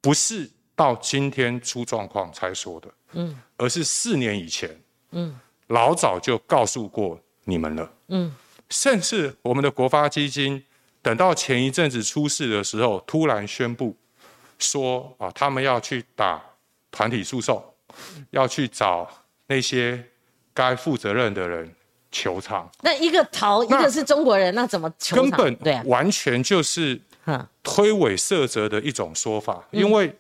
不是到今天出状况才说的，嗯，而是四年以前，嗯，老早就告诉过你们了，嗯。甚至我们的国发基金，等到前一阵子出事的时候，突然宣布说啊，他们要去打团体诉讼，要去找那些该负责任的人求偿。那一个逃，一个是中国人，那怎么求偿？根本对，完全就是推诿射责的一种说法。因为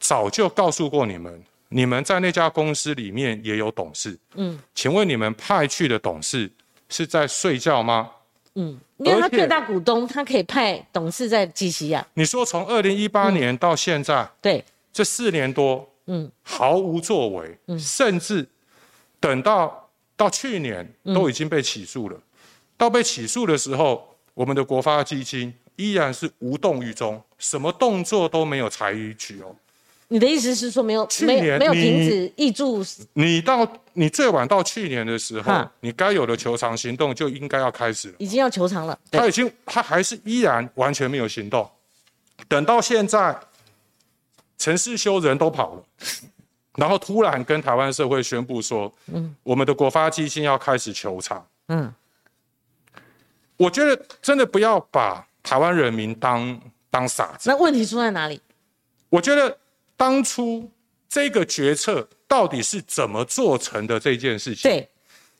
早就告诉过你们，你们在那家公司里面也有董事。嗯，请问你们派去的董事？是在睡觉吗？嗯，因为他最大股东，他可以派董事在基西亚。你说从二零一八年到现在，对，这四年多，嗯，毫无作为，嗯，甚至等到到去年都已经被起诉了。到被起诉的时候，我们的国发基金依然是无动于衷，什么动作都没有采取哦。你的意思是说没有没有没有停止挹注？你到你最晚到去年的时候，你该有的求偿行动就应该要开始了。已经要求偿了，他已经他还是依然完全没有行动。等到现在，陈世修人都跑了，然后突然跟台湾社会宣布说，嗯，我们的国发基金要开始求偿。嗯，我觉得真的不要把台湾人民当当傻子。那问题出在哪里？我觉得。当初这个决策到底是怎么做成的？这件事情，对，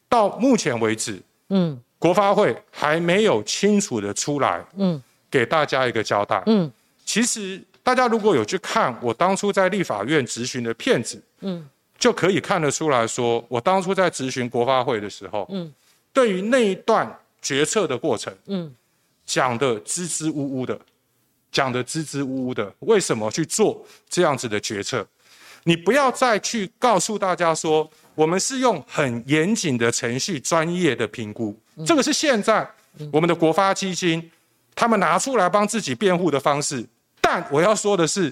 到目前为止，嗯，国发会还没有清楚的出来，嗯，给大家一个交代，嗯，其实大家如果有去看我当初在立法院质询的片子，嗯，就可以看得出来说，我当初在质询国发会的时候，嗯，对于那一段决策的过程，嗯，讲的支支吾吾的。讲的支支吾吾的，为什么去做这样子的决策？你不要再去告诉大家说，我们是用很严谨的程序、专业的评估，这个是现在我们的国发基金他们拿出来帮自己辩护的方式。但我要说的是，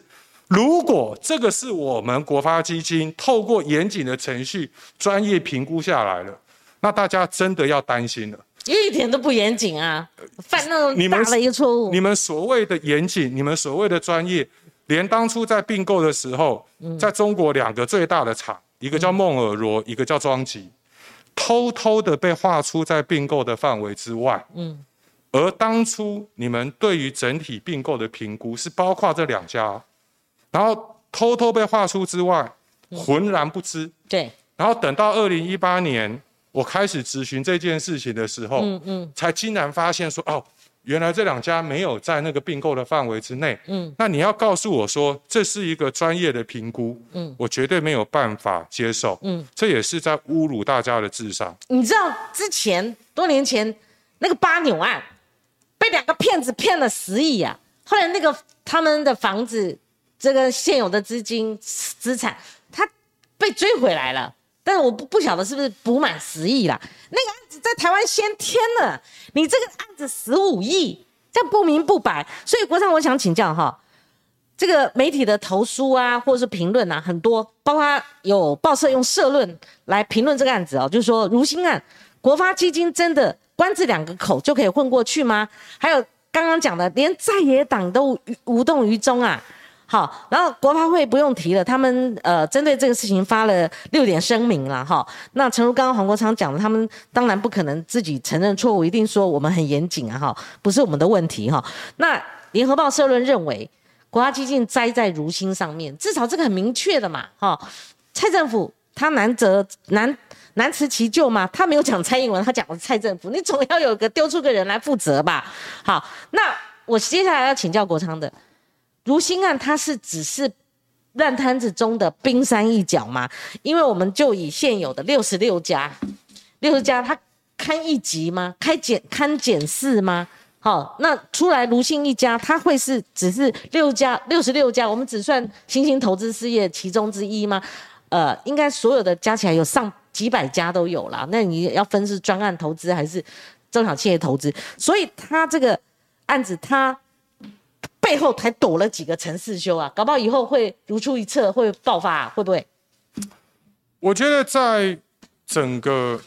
如果这个是我们国发基金透过严谨的程序、专业评估下来了，那大家真的要担心了。一点都不严谨啊！犯那么大了一个错误。你们所谓的严谨，你们所谓的专业，连当初在并购的时候，在中国两个最大的厂，一个叫梦尔罗，一个叫庄吉，偷偷的被划出在并购的范围之外。嗯。而当初你们对于整体并购的评估是包括这两家，然后偷偷被划出之外，浑然不知。对，然后等到二零一八年，我开始咨询这件事情的时候，嗯嗯，才竟然发现说，哦，原来这两家没有在那个并购的范围之内。嗯，那你要告诉我说，这是一个专业的评估，嗯，我绝对没有办法接受。嗯，这也是在侮辱大家的智商。你知道之前多年前那个八牛案，被两个骗子骗了十亿啊，后来那个他们的房子。这个现有的资金资产，他被追回来了，但是我不不晓得是不是补满十亿啦。那个案子在台湾先天了，你这个案子十五亿，这样不明不白。所以国昌，我想请教哈，这个媒体的投诉啊，或者是评论啊，很多，包括有报社用社论来评论这个案子哦，就是说如新案，国发基金真的关这两个口就可以混过去吗？还有刚刚讲的，连在野党都无动于衷啊。好，然后国发会不用提了，他们呃针对这个事情发了六点声明了哈。那诚如刚刚黄国昌讲的，他们当然不可能自己承认错误，一定说我们很严谨啊哈，不是我们的问题哈。那联合报社论认为，国家基金栽在如新上面，至少这个很明确的嘛哈。蔡政府他难责难难辞其咎吗，他没有讲蔡英文，他讲的是蔡政府，你总要有个丢出个人来负责吧。好，那我接下来要请教国昌的。如新案，它是只是烂摊子中的冰山一角吗？因为我们就以现有的六十六家，六十家，它堪一级吗？开检堪检视吗？好，那出来如新一家，他会是只是六家六十六家，我们只算新兴投资事业其中之一吗？呃，应该所有的加起来有上几百家都有啦。那你要分是专案投资还是中小企业投资？所以他这个案子，他。背后才躲了几个陈世修啊？搞不好以后会如出一辙，会爆发，会不会？我觉得在整个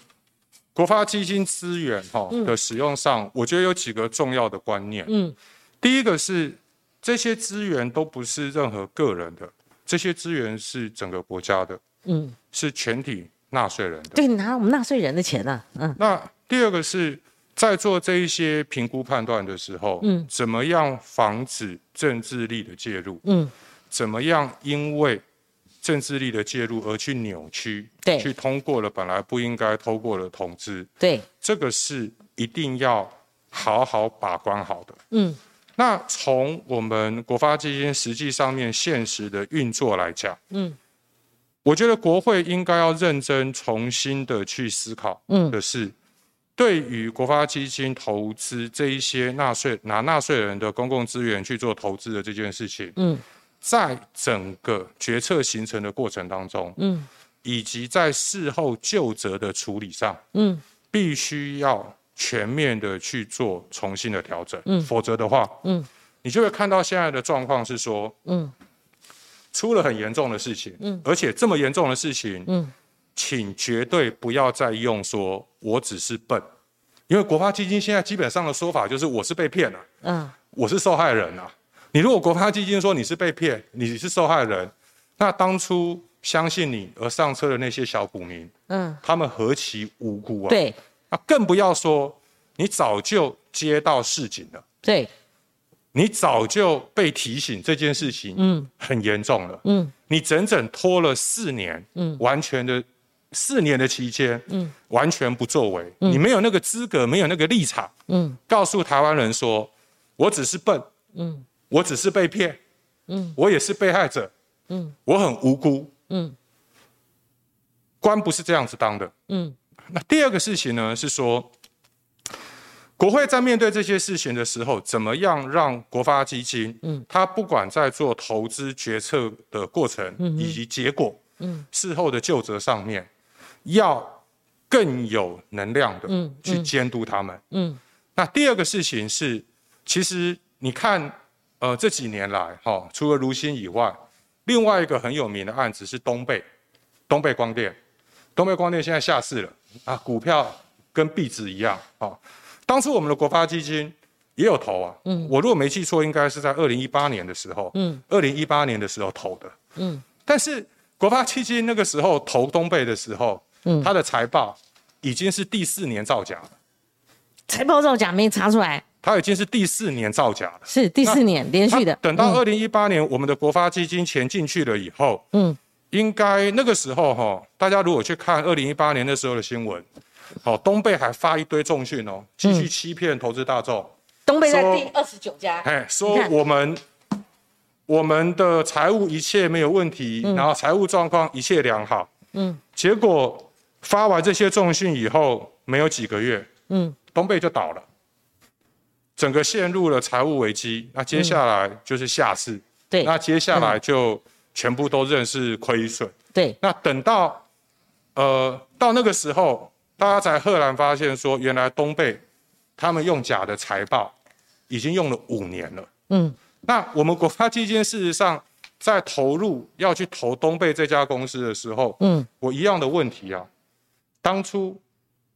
国发基金资源哈的使用上，我觉得有几个重要的观念。嗯，第一个是这些资源都不是任何个人的，这些资源是整个国家的。嗯，是全体纳税人的。对，拿我们纳税人的钱呢。嗯。那第二个是。在做这一些评估判断的时候，嗯，怎么样防止政治力的介入？嗯，怎么样因为政治力的介入而去扭曲？对，去通过了本来不应该通过的统治？对，这个是一定要好好把关好的。嗯，那从我们国发基金实际上面现实的运作来讲，嗯，我觉得国会应该要认真重新的去思考，嗯，的是。对于国发基金投资这一些纳税拿纳税人的公共资源去做投资的这件事情，嗯，在整个决策形成的过程当中，嗯，以及在事后就责的处理上，嗯，必须要全面的去做重新的调整，嗯，否则的话，嗯，你就会看到现在的状况是说，嗯，出了很严重的事情，嗯，而且这么严重的事情，嗯。请绝对不要再用说“我只是笨”，因为国发基金现在基本上的说法就是“我是被骗了”，嗯，我是受害人啊。你如果国发基金说你是被骗，你是受害人，那当初相信你而上车的那些小股民，嗯，他们何其无辜啊！对，那更不要说你早就接到市警了，对，你早就被提醒这件事情，嗯，很严重了，嗯，你整整拖了四年，嗯，完全的。四年的期间，嗯，完全不作为，你没有那个资格，没有那个立场，嗯，告诉台湾人说，我只是笨，嗯，我只是被骗，嗯，我也是被害者，嗯，我很无辜，嗯，官不是这样子当的，嗯，那第二个事情呢，是说，国会在面对这些事情的时候，怎么样让国发基金，嗯，他不管在做投资决策的过程以及结果，嗯，事后的就责上面。要更有能量的去监督他们。嗯，那第二个事情是，其实你看，呃，这几年来，哈，除了如新以外，另外一个很有名的案子是东贝，东贝光电，东贝光电现在下市了啊，股票跟壁纸一样啊。当初我们的国发基金也有投啊，嗯，我如果没记错，应该是在二零一八年的时候，嗯，二零一八年的时候投的，嗯，但是国发基金那个时候投东贝的时候。他的财报已经是第四年造假了，财报造假没查出来，它已经是第四年造假了。是第四年连续的。等到二零一八年，我们的国发基金钱进去了以后，嗯，应该那个时候哈，大家如果去看二零一八年那时候的新闻，哦，东贝还发一堆重讯哦，继续欺骗投资大众。东贝在第二十九家，哎，说我们我们的财务一切没有问题，然后财务状况一切良好。嗯，结果发完这些重讯以后，没有几个月，嗯，东贝就倒了，整个陷入了财务危机。那接下来就是下市，对，那接下来就全部都认是亏损。对，那等到呃到那个时候，大家才赫然发现说，原来东贝他们用假的财报已经用了五年了。嗯，那我们国发基金事实上。在投入要去投东贝这家公司的时候，嗯，我一样的问题啊，当初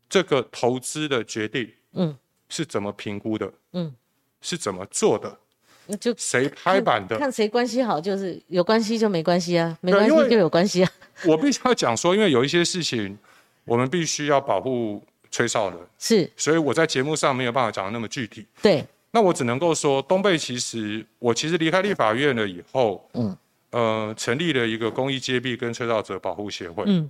这个投资的决定，嗯，是怎么评估的？嗯，是怎么做的？那就谁拍板的？看谁关系好，就是有关系就没关系啊，没关系就有关系啊。我必须要讲说，因为有一些事情，我们必须要保护吹哨人，是，所以我在节目上没有办法讲的那么具体。对。那我只能够说，东贝其实我其实离开立法院了以后，嗯，呃，成立了一个公益揭弊跟吹哨者保护协会，嗯，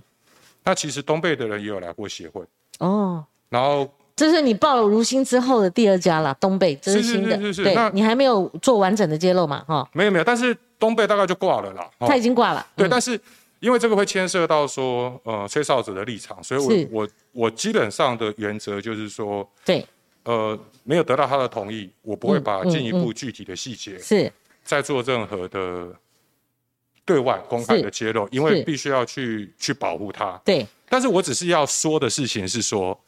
那其实东贝的人也有来过协会，哦，然后这是你报了如新之后的第二家了，东贝这是新的，对，你还没有做完整的揭露嘛，哈，没有没有，但是东贝大概就挂了啦，他已经挂了，对，但是因为这个会牵涉到说，呃，吹哨者的立场，所以我我我基本上的原则就是说，对。呃，没有得到他的同意，我不会把进一步具体的细节是。再做任何的对外公开的揭露，因为必须要去去保护他。对，但是我只是要说的事情是说，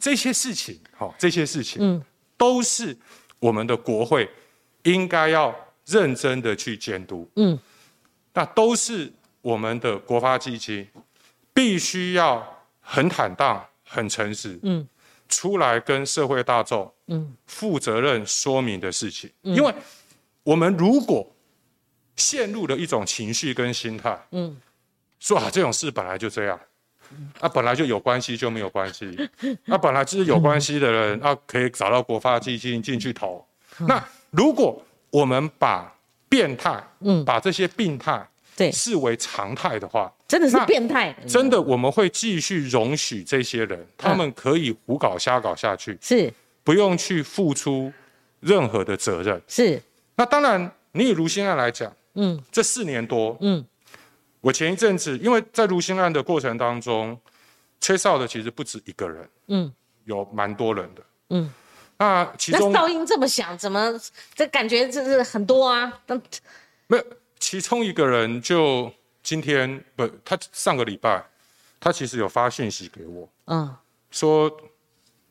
这些事情，好，这些事情，嗯，都是我们的国会应该要认真的去监督，嗯，那都是我们的国发基金必须要很坦荡、很诚实，嗯。出来跟社会大众嗯负责任说明的事情，因为我们如果陷入了一种情绪跟心态，嗯，说啊这种事本来就这样，啊本来就有关系就没有关系，那 本来就是有关系的人，啊可以找到国发基金进去投。那如果我们把变态，嗯，把这些病态。对，视为常态的话，真的是变态。真的，我们会继续容许这些人，他们可以胡搞瞎搞下去，是不用去付出任何的责任。是。那当然，你以卢新案来讲，嗯，这四年多，嗯，我前一阵子因为在卢新案的过程当中，吹哨的其实不止一个人，嗯，有蛮多人的，嗯，那其中噪音这么响，怎么这感觉就是很多啊？没有。其中一个人就今天不，他上个礼拜，他其实有发讯息给我，嗯，说，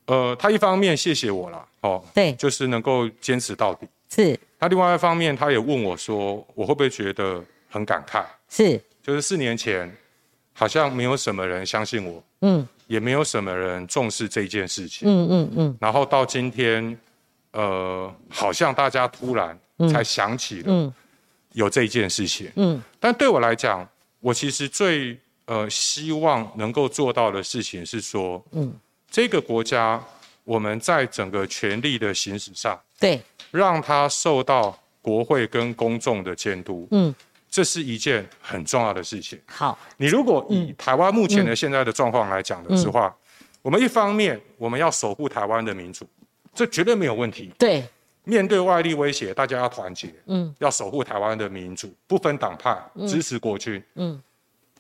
呃，他一方面谢谢我了，哦，对，就是能够坚持到底，是。他另外一方面，他也问我说，我会不会觉得很感慨？是，就是四年前，好像没有什么人相信我，嗯，也没有什么人重视这件事情，嗯嗯嗯，然后到今天，呃，好像大家突然才想起了。有这一件事情，嗯，但对我来讲，我其实最呃希望能够做到的事情是说，嗯，这个国家我们在整个权力的行使上，对，让它受到国会跟公众的监督，嗯，这是一件很重要的事情。好，你如果以台湾目前的现在的状况来讲的话，我们一方面我们要守护台湾的民主，这绝对没有问题。对。面对外力威胁，大家要团结，嗯，要守护台湾的民主，不分党派，支持国军，嗯，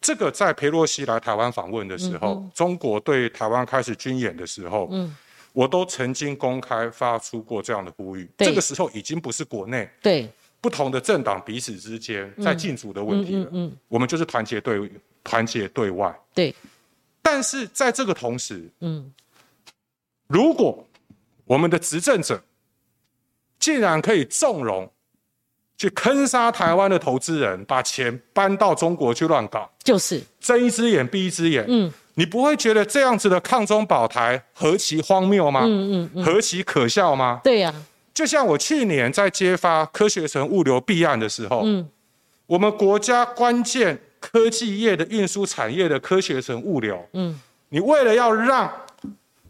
这个在佩洛西来台湾访问的时候，中国对台湾开始军演的时候，嗯，我都曾经公开发出过这样的呼吁。这个时候已经不是国内。对。不同的政党彼此之间在竞逐的问题了，嗯，我们就是团结对团结对外，对。但是在这个同时，嗯，如果我们的执政者竟然可以纵容去坑杀台湾的投资人，把钱搬到中国去乱搞，就是睁一只眼闭一只眼。嗯，你不会觉得这样子的抗中保台何其荒谬吗？嗯嗯，何其可笑吗？对呀，就像我去年在揭发科学城物流弊案的时候，嗯，我们国家关键科技业的运输产业的科学城物流，嗯，你为了要让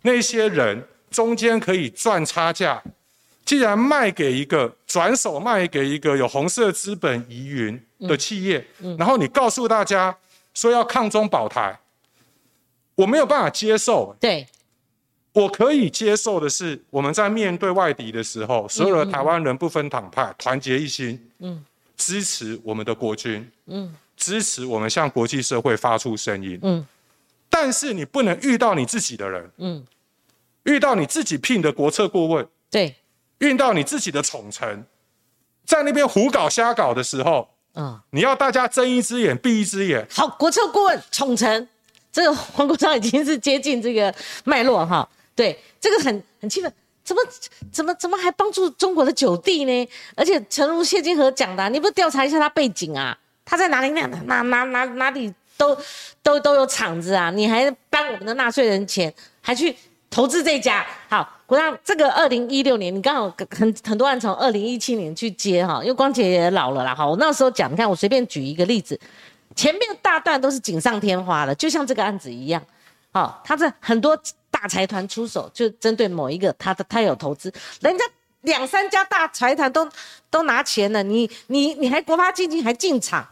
那些人中间可以赚差价。既然卖给一个转手卖给一个有红色资本疑云的企业，然后你告诉大家说要抗中保台，我没有办法接受。对，我可以接受的是，我们在面对外敌的时候，所有的台湾人不分党派，团结一心，嗯，支持我们的国军，嗯，支持我们向国际社会发出声音，嗯。但是你不能遇到你自己的人，嗯，遇到你自己聘的国策顾问，对。运到你自己的宠臣，在那边胡搞瞎搞的时候，嗯，你要大家睁一只眼闭一只眼。好，国策顾问宠臣，这个黄国昌已经是接近这个脉络哈。对，这个很很气愤，怎么怎么怎么还帮助中国的九弟呢？而且诚如谢金河讲的，你不调查一下他背景啊？他在哪里哪哪哪哪哪里都都都有厂子啊？你还搬我们的纳税人钱，还去投资这家？好。国昌，这个二零一六年，你刚好很很多人从二零一七年去接哈，因为光姐也老了啦哈。我那时候讲，你看我随便举一个例子，前面大段都是锦上添花的，就像这个案子一样，好，他这很多大财团出手，就针对某一个他的他有投资，人家两三家大财团都都拿钱了，你你你还国发基金还进场。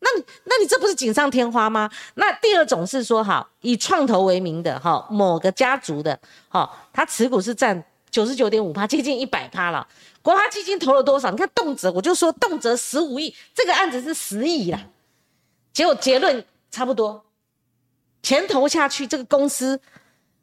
那你那你这不是锦上添花吗？那第二种是说，哈，以创投为名的，哈，某个家族的，哈，他持股是占九十九点五趴，接近一百趴了。国发基金投了多少？你看动辄我就说动辄十五亿，这个案子是十亿啦。结果结论差不多，钱投下去，这个公司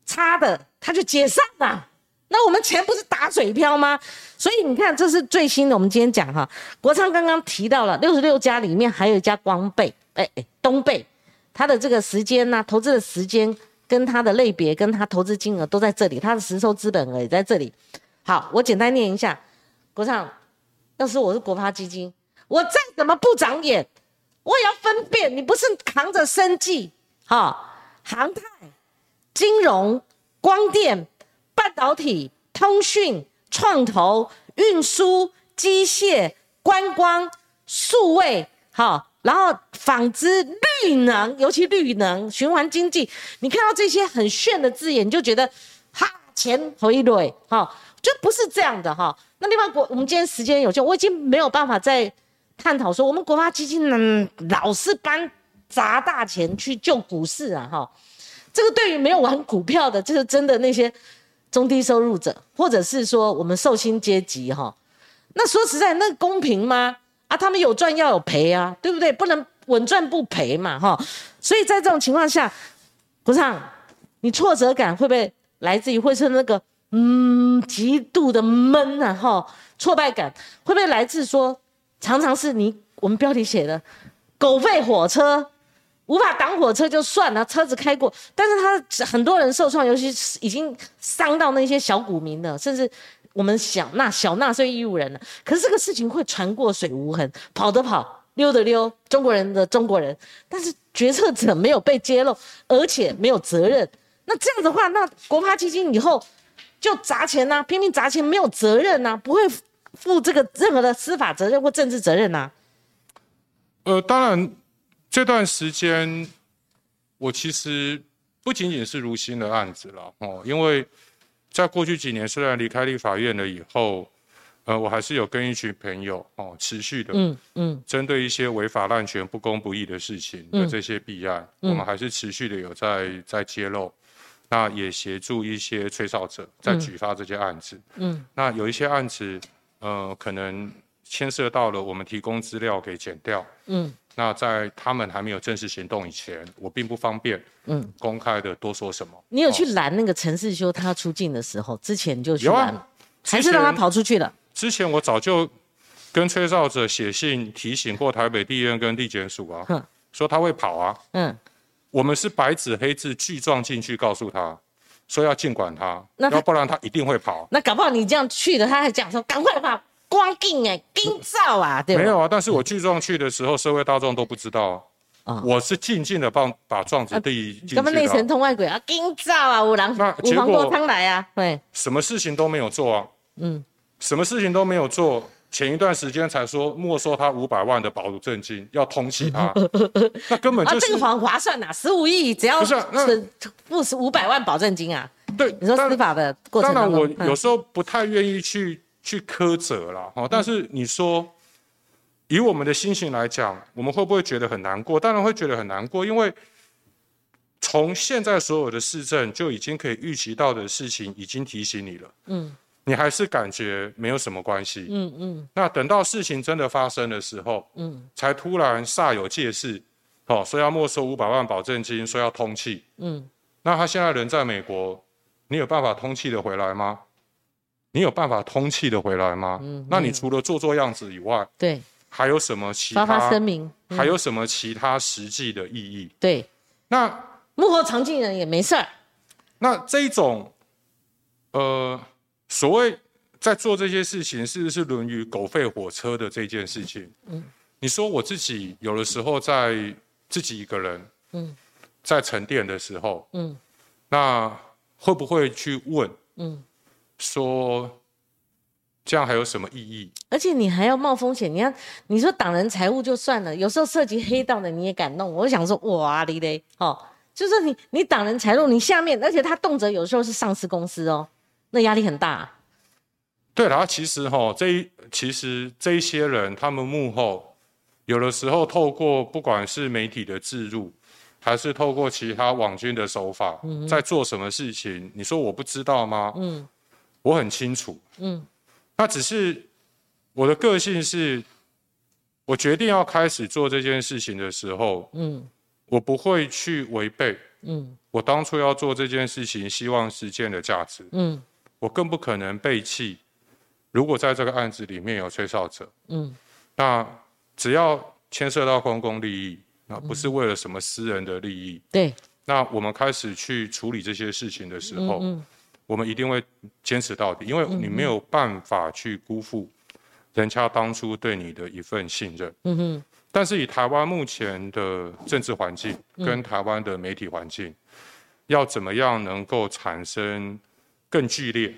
差的他就解散了。那我们钱不是打水漂吗？所以你看，这是最新的。我们今天讲哈，国昌刚刚提到了六十六家里面还有一家光贝，哎哎，东贝，它的这个时间呢，投资的时间跟它的类别跟它投资金额都在这里，它的实收资本额也在这里。好，我简单念一下，国昌，要是我是国发基金，我再怎么不长眼，我也要分辨，你不是扛着生计，哈，航太、金融、光电。半导体、通讯、创投、运输、机械、观光、数位，好，然后纺织、绿能，尤其绿能、循环经济，你看到这些很炫的字眼，你就觉得哈钱回蕊，哈，就不是这样的哈。那另外国，我们今天时间有限，我已经没有办法再探讨说，我们国发基金呢老是搬砸大钱去救股市啊，哈，这个对于没有玩股票的，就是真的那些。中低收入者，或者是说我们受薪阶级哈，那说实在，那公平吗？啊，他们有赚要有赔啊，对不对？不能稳赚不赔嘛哈。所以在这种情况下，不唱，你挫折感会不会来自于会是那个嗯极度的闷啊哈？挫败感会不会来自说常常是你我们标题写的狗吠火车？无法挡火车就算了，车子开过，但是他很多人受创，尤其是已经伤到那些小股民了，甚至我们小纳小纳税义务人了。可是这个事情会传过水无痕，跑的跑，溜的溜，中国人的中国人，但是决策者没有被揭露，而且没有责任。那这样的话，那国发基金以后就砸钱呐，拼命砸钱，没有责任呐，不会负这个任何的司法责任或政治责任呐。呃，当然。这段时间，我其实不仅仅是如新的案子了哦，因为在过去几年，虽然离开立法院了以后，呃，我还是有跟一群朋友哦，持续的，嗯嗯，针对一些违法滥权、不公不义的事情的这些弊案，我们还是持续的有在在揭露，那也协助一些吹哨者在举发这些案子，嗯，那有一些案子，呃，可能牵涉到了我们提供资料给剪掉，嗯。那在他们还没有正式行动以前，我并不方便嗯公开的多说什么。你有去拦那个陈世修他出境的时候，之前就去拦，还是让他跑出去了？之前我早就跟吹哨者写信提醒过台北地院跟地检署啊，说他会跑啊。嗯，我们是白纸黑字具状进去告诉他，说要尽管他，要不然他一定会跑。那搞不好你这样去的，他还讲说赶快跑。光镜哎，金照啊，对没有啊，但是我聚状去的时候，社会大众都不知道啊。我是静静的帮把状子递进去。根本内神通外鬼啊，金照啊，五郎五郎多汤来啊，对。什么事情都没有做啊，嗯，什么事情都没有做，前一段时间才说没收他五百万的保证金，要通缉他，那根本就是这个划划算呐，十五亿只要是付十五百万保证金啊。对，你说司法的过程当然我有时候不太愿意去。去苛责了哈。但是你说，以我们的心情来讲，我们会不会觉得很难过？当然会觉得很难过，因为从现在所有的市政就已经可以预期到的事情，已经提醒你了。嗯，你还是感觉没有什么关系。嗯嗯。那等到事情真的发生的时候，嗯，才突然煞有介事，哦，说要没收五百万保证金，说要通气。嗯。那他现在人在美国，你有办法通气的回来吗？你有办法通气的回来吗？嗯。那你除了做做样子以外，对。还有什么其他？发发声明。还有什么其他实际的意义？对。那幕后藏镜人也没事儿。那这一种，呃，所谓在做这些事情，是不是沦于狗吠火车的这件事情？嗯。你说我自己有的时候在自己一个人，嗯，在沉淀的时候，嗯，那会不会去问？嗯，说。这样还有什么意义？而且你还要冒风险，你要你说挡人财物就算了，有时候涉及黑道的你也敢弄。我想说，哇，你嘞，哦，就是你你挡人财路，你下面，而且他动辄有时候是上市公司哦，那压力很大。对了，其实哈，这一其实这一些人，他们幕后有的时候透过不管是媒体的置入，还是透过其他网军的手法，在做什么事情？你说我不知道吗？嗯，我很清楚。嗯。那只是我的个性是，我决定要开始做这件事情的时候，嗯，我不会去违背，嗯，我当初要做这件事情希望实现的价值，嗯，我更不可能背弃。如果在这个案子里面有吹哨者，嗯，那只要牵涉到公共利益，那不是为了什么私人的利益，对，那我们开始去处理这些事情的时候，嗯。我们一定会坚持到底，因为你没有办法去辜负人家当初对你的一份信任。嗯哼。但是以台湾目前的政治环境跟台湾的媒体环境，要怎么样能够产生更剧烈、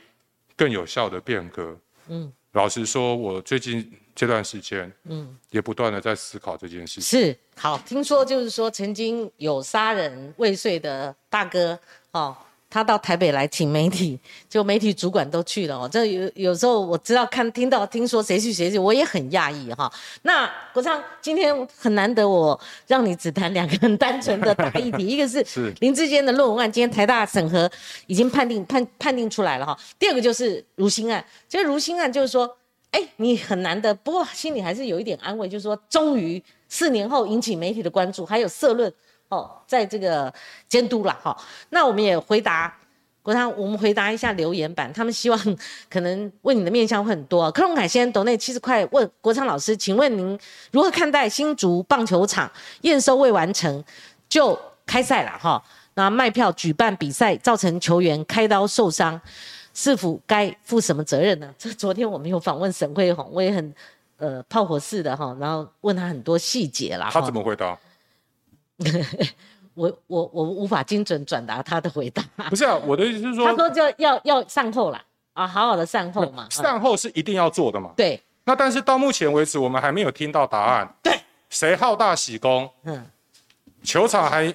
更有效的变革？嗯。老实说，我最近这段时间，嗯，也不断的在思考这件事情。是，好，听说就是说，曾经有杀人未遂的大哥，哦。他到台北来请媒体，就媒体主管都去了哦。这有有时候我知道看听到听说谁去谁去，我也很讶异哈。那国昌今天很难得，我让你只谈两个很单纯的大议题，一个是林志坚的论文案，今天台大审核已经判定判判定出来了哈。第二个就是如新案，其实如新案就是说，哎，你很难得，不过心里还是有一点安慰，就是说终于四年后引起媒体的关注，还有社论。哦，在这个监督了哈，那我们也回答国昌，我们回答一下留言版，他们希望 可能问你的面向会很多。柯隆凯先生抖内七十块问国昌老师，请问您如何看待新竹棒球场验收未完成就开赛了哈？那卖票举办比赛造成球员开刀受伤，是否该负什么责任呢？这昨天我们有访问沈慧红，我也很呃炮火式的哈，然后问他很多细节啦。他怎么回答？我我我无法精准转达他的回答。不是啊，我的意思是说，他说就要要善后啦，啊，好好的善后嘛。善后是一定要做的嘛。对。那但是到目前为止，我们还没有听到答案。对。谁好大喜功？嗯。球场还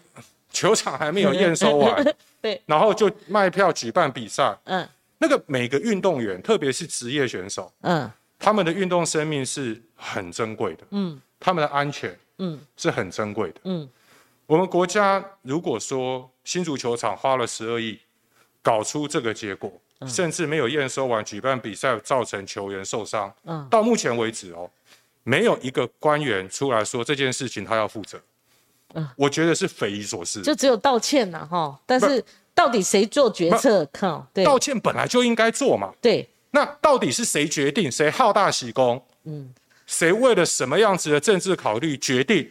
球场还没有验收完。对。然后就卖票举办比赛。嗯。那个每个运动员，特别是职业选手，嗯，他们的运动生命是很珍贵的。嗯。他们的安全，嗯，是很珍贵的。嗯。我们国家如果说新足球场花了十二亿搞出这个结果，甚至没有验收完举办比赛，造成球员受伤，嗯，到目前为止哦，没有一个官员出来说这件事情他要负责，嗯，我觉得是匪夷所思，就只有道歉了哈。但是到底谁做决策？靠，对，道歉本来就应该做嘛。对，那到底是谁决定？谁好大喜功？嗯，谁为了什么样子的政治考虑决定？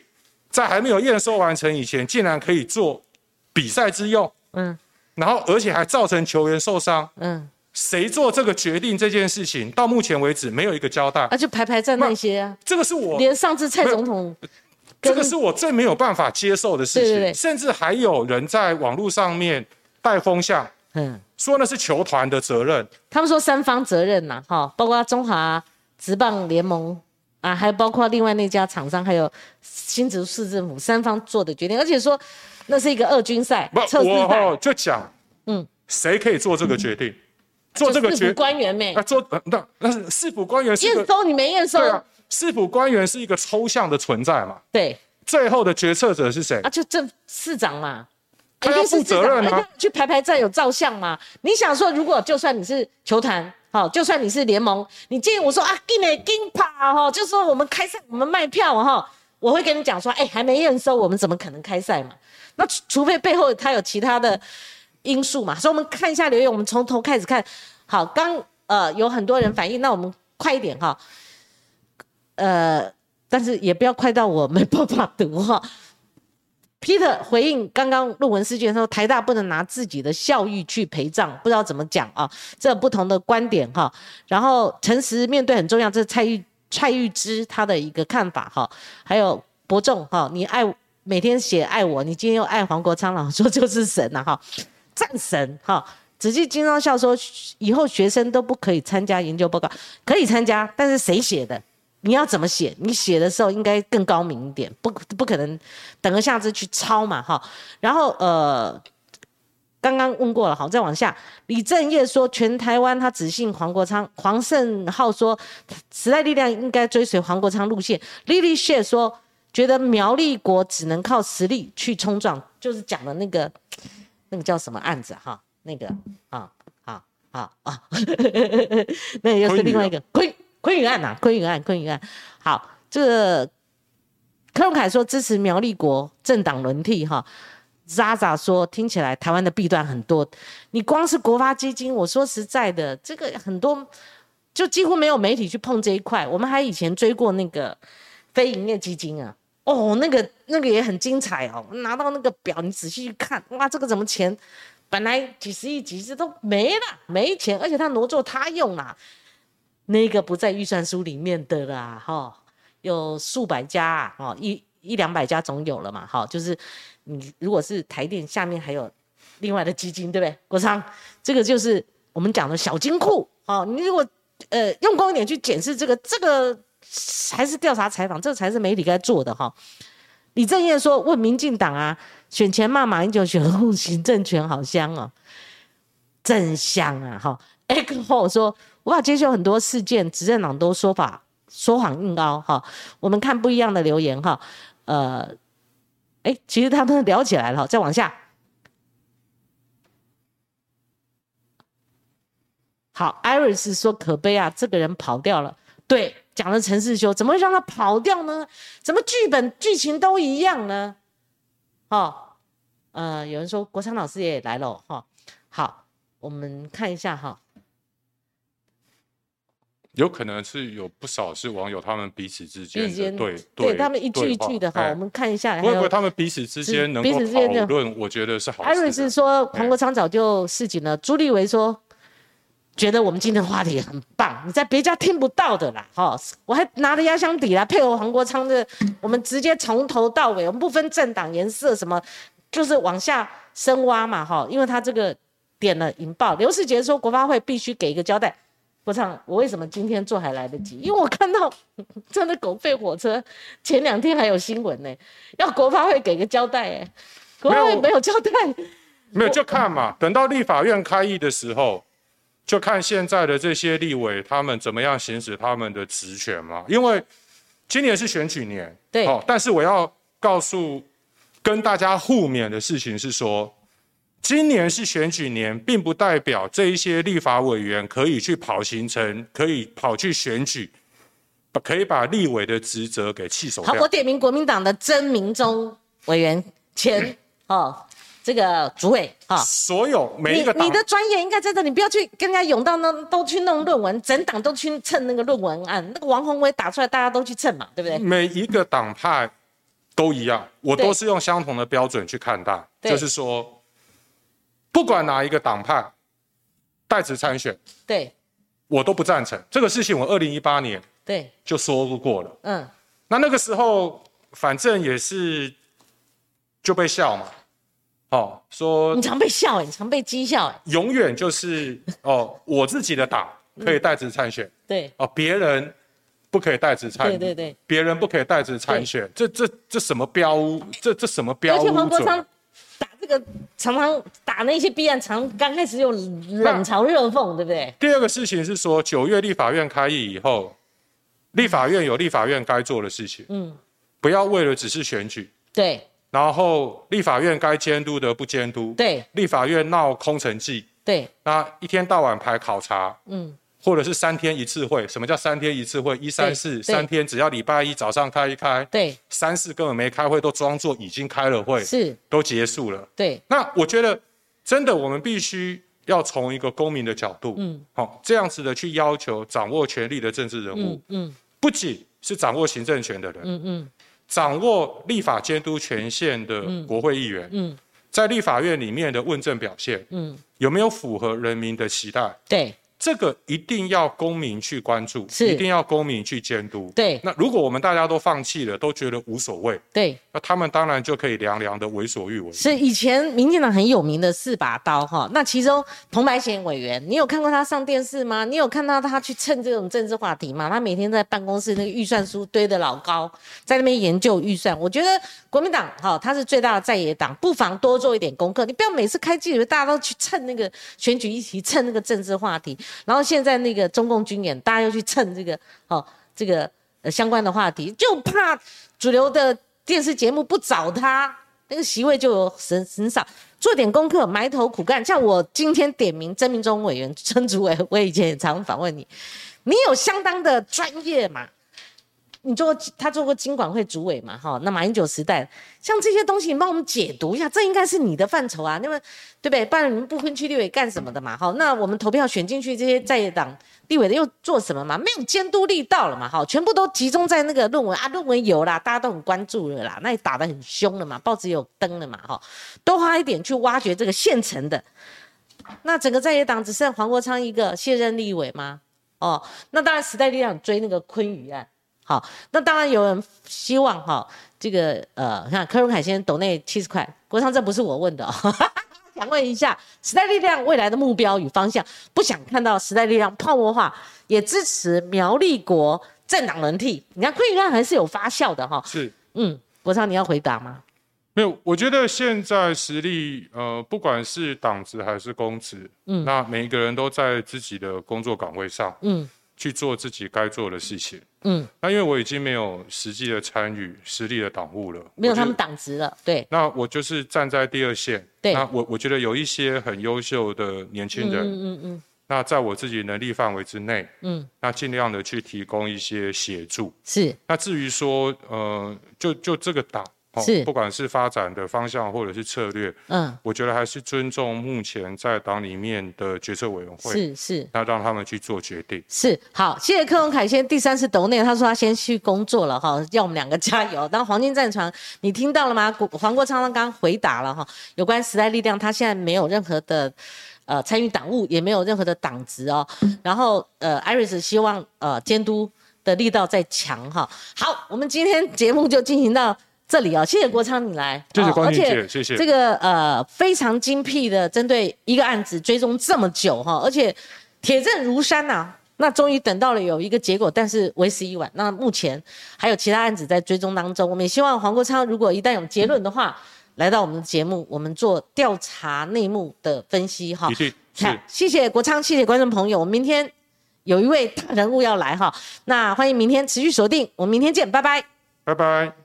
在还没有验收完成以前，竟然可以做比赛之用，嗯，然后而且还造成球员受伤，嗯，谁做这个决定这件事情，到目前为止没有一个交代，啊，就排排站那些啊，这个是我连上次蔡总统，这个是我最没有办法接受的事情，甚至还有人在网络上面带风向，嗯，说那是球团的责任，他们说三方责任呐，哈，包括中华职棒联盟。啊，还包括另外那家厂商，还有新竹市政府三方做的决定，而且说那是一个二军赛。不，我就讲，嗯，谁可以做这个决定？做这个决官员没啊，做呃那那是市府官员是验收你没验收，对啊，市府官员是一个抽象的存在嘛，对最后的决策者是谁啊，？就正市长嘛，他要一定是负责任啊市长哎去排排站有照相吗？你想说，如果就算你是球团，好，就算你是联盟，你建议我说啊，进来进跑哈，就说我们开赛，我们卖票哈，我会跟你讲说，哎，还没验收，我们怎么可能开赛嘛？那除除非背后他有其他的因素嘛。所以我们看一下留言，我们从头开始看。好，刚呃有很多人反映，那我们快一点哈。呃，但是也不要快到我没办法读哈。Peter 回应刚刚论文事件说，台大不能拿自己的校誉去陪葬，不知道怎么讲啊，这不同的观点哈。然后诚实面对很重要，这是蔡玉蔡玉芝他的一个看法哈。还有伯仲哈，你爱每天写爱我，你今天又爱黄国昌老师说就是神呐、哈，战神哈。仔细金章校说，以后学生都不可以参加研究报告，可以参加，但是谁写的？你要怎么写？你写的时候应该更高明一点，不不可能等而下次去抄嘛，哈。然后呃，刚刚问过了，好，再往下，李正业说全台湾他只信黄国昌，黄胜浩说时代力量应该追随黄国昌路线，Lily Share 说觉得苗立国只能靠实力去冲撞，就是讲的那个那个叫什么案子哈，那个啊啊啊啊，那又是另外一个昆昆宇案呐、昆宇案，昆宇案。好，这个柯荣凯说支持苗立国政党轮替哈。渣渣说听起来台湾的弊端很多，你光是国发基金，我说实在的，这个很多就几乎没有媒体去碰这一块。我们还以前追过那个非营业基金啊，哦，那个那个也很精彩哦，拿到那个表你仔细去看，哇，这个怎么钱本来几十亿、几十都没了，没钱，而且他挪作他用啦，那个不在预算书里面的啦，哈、有数百家啊，哦，一一两百家总有了嘛，哈、就是你如果是台电下面还有另外的基金，对不对？国昌，这个就是我们讲的小金库，哦，你如果呃用功一点去检视这个，这个还是调查采访，这才是媒体该做的哈、李正业说：“问民进党啊，选前骂马英九，选后行政权好香哦，真香啊！”哈，Echo 说：“无法接受很多事件，执政党都说法说谎硬凹。”哈，我们看不一样的留言哈，呃，哎，其实他们聊起来了，再往下。好，Iris 说可悲啊，这个人跑掉了。对，讲了陈世修，怎么会让他跑掉呢？怎么剧本剧情都一样呢？哦，呃，有人说国昌老师也来了哈、好，我们看一下哈、有可能是有不少是网友他们彼此之间的对对他们一句一句的哈、哎我们看一下。会不会他们彼此之间能彼够讨论？我觉得是好艾瑞。斯说黄国昌早就示警了，朱立维说觉得我们今天的话题很棒，你在别家听不到的啦，哈、我还拿了压箱底来配合黄国昌的，我们直接从头到尾，我们不分政党颜色什么，就是往下深挖嘛，哈、因为他这个点了引爆。刘世杰说国发会必须给一个交代。国昌，我为什么今天做还来得及？因为我看到 真的狗吠火车，前两天还有新闻呢、要国发会给个交代、哎，国发会没有交代。没有就看嘛，等到立法院开议的时候，就看现在的这些立委他们怎么样行使他们的职权嘛。因为今年是选举年，对哦，但是我要告诉跟大家互勉的事情是说，今年是选举年，并不代表这一些立法委员可以去跑行程，可以跑去选举，把可以把立委的职责给弃守好，我。点名国民党的曾明忠委员前 哦，这个主委啊。所有每你一个党你的专业应该在这里，不要去跟人家涌到那都去弄论文，整党都去蹭那个论文案，那个王宏伟打出来，大家都去蹭嘛，对不对？每一个党派都一样，我都是用相同的标准去看待，就是说，不管哪一个党派代职参选，对。我都不赞成。这个事情。我二零一八年对，就说过了，嗯，那那个时候反正也是就被笑嘛，哦，说你常被笑哎、你常被讥笑哎、永远就是哦，我自己的党可以代职参选，对。哦，别人不可以代职参，对对对，别人不可以代职参选，这这这什么标？这这什么标而且黄国准？昌打这个常常打那些弊案，常刚开始有冷嘲热讽，对不对？第二个事情是说，九月立法院开议以后，立法院有立法院该做的事情，嗯，不要为了只是选举，对，然后立法院该监督的不监督，对，立法院闹空城计，对，那一天到晚排考察，嗯。或者是三天一次会，什么叫三天一次会？一三四三天，只要礼拜一早上开一开，对，三四根本没开会，都装作已经开了会，是，都结束了。对，那我觉得真的，我们必须要从一个公民的角度，嗯，好，这样子的去要求掌握权力的政治人物，嗯，不仅是掌握行政权的人，嗯嗯，掌握立法监督权限的国会议员，嗯，在立法院里面的问政表现，嗯，有没有符合人民的期待？对。这个一定要公民去关注，一定要公民去监督。对，那如果我们大家都放弃了，都觉得无所谓，对，那他们当然就可以凉凉的为所欲为。是以前民进党很有名的四把刀哈，那其中彭白贤委员，你有看过他上电视吗？你有看到他去蹭这种政治话题吗？他每天在办公室那个预算书堆得老高，在那边研究预算。我觉得国民党哈，他是最大的在野党，不妨多做一点功课。你不要每次开记者会，大家都去蹭那个选举议题，蹭那个政治话题。然后现在那个中共军演，大家又去蹭这个哦，这个呃相关的话题，就怕主流的电视节目不找他，那个席位就很很少。做点功课，埋头苦干。像我今天点名曾明忠委员、曾主委，我以前也常访问你，你有相当的专业嘛？你做他做过经管会主委嘛？哈，那马英九时代，像这些东西，你帮我们解读一下，这应该是你的范畴啊，因为对不对？不然你们不分区立委干什么的嘛？哈，那我们投票选进去这些在野党立委的又做什么嘛？没有监督力道了嘛？哈，全部都集中在那个论文啊，论文有啦，大家都很关注了啦，那也打得很凶了嘛，报纸有登了嘛？哈，多花一点去挖掘这个现成的，那整个在野党只剩黄国昌一个卸任立委吗？哦，那当然时代力量追那个昆宇案。好，那当然有人希望哈，这个呃，看柯荣凯先生抖内七十块，国昌这不是我问的，想问一下时代力量未来的目标与方向，不想看到时代力量泡沫化，也支持苗立国政党轮替。你看昆玉案还是有发酵的哈。是，嗯，国昌你要回答吗？没有，我觉得现在实力呃，不管是党职还是公职，嗯，那每一个人都在自己的工作岗位上，嗯。去做自己该做的事情。嗯，那因为我已经没有实际的参与实力的党务了，没有他们党职了。对，那我就是站在第二线。对，那我我觉得有一些很优秀的年轻人。嗯嗯嗯。那在我自己能力范围之内，嗯，那尽量的去提供一些协助。是。那至于说，呃，就就这个党。是，不管是发展的方向或者是策略，嗯，我觉得还是尊重目前在党里面的决策委员会，是是，那让他们去做决定。是，好，谢谢柯文凯先第三次抖内，他说他先去工作了哈，要我们两个加油。当黄金战船，你听到了吗？黄国昌刚刚回答了哈，有关时代力量，他现在没有任何的呃参与党务，也没有任何的党职哦。然后呃，艾瑞斯希望呃监督的力道再强哈。好，我们今天节目就进行到。这里啊，谢谢国昌你来，谢谢关姐，谢谢这个呃非常精辟的针对一个案子追踪这么久哈，而且铁证如山呐，那终于等到了有一个结果，但是为时已晚。那目前还有其他案子在追踪当中，我们也希望黄国昌如果一旦有结论的话，来到我们的节目，我们做调查内幕的分析哈。是，谢谢国昌，谢谢观众朋友，我们明天有一位大人物要来哈，那欢迎明天持续锁定，我们明天见，拜拜，拜拜。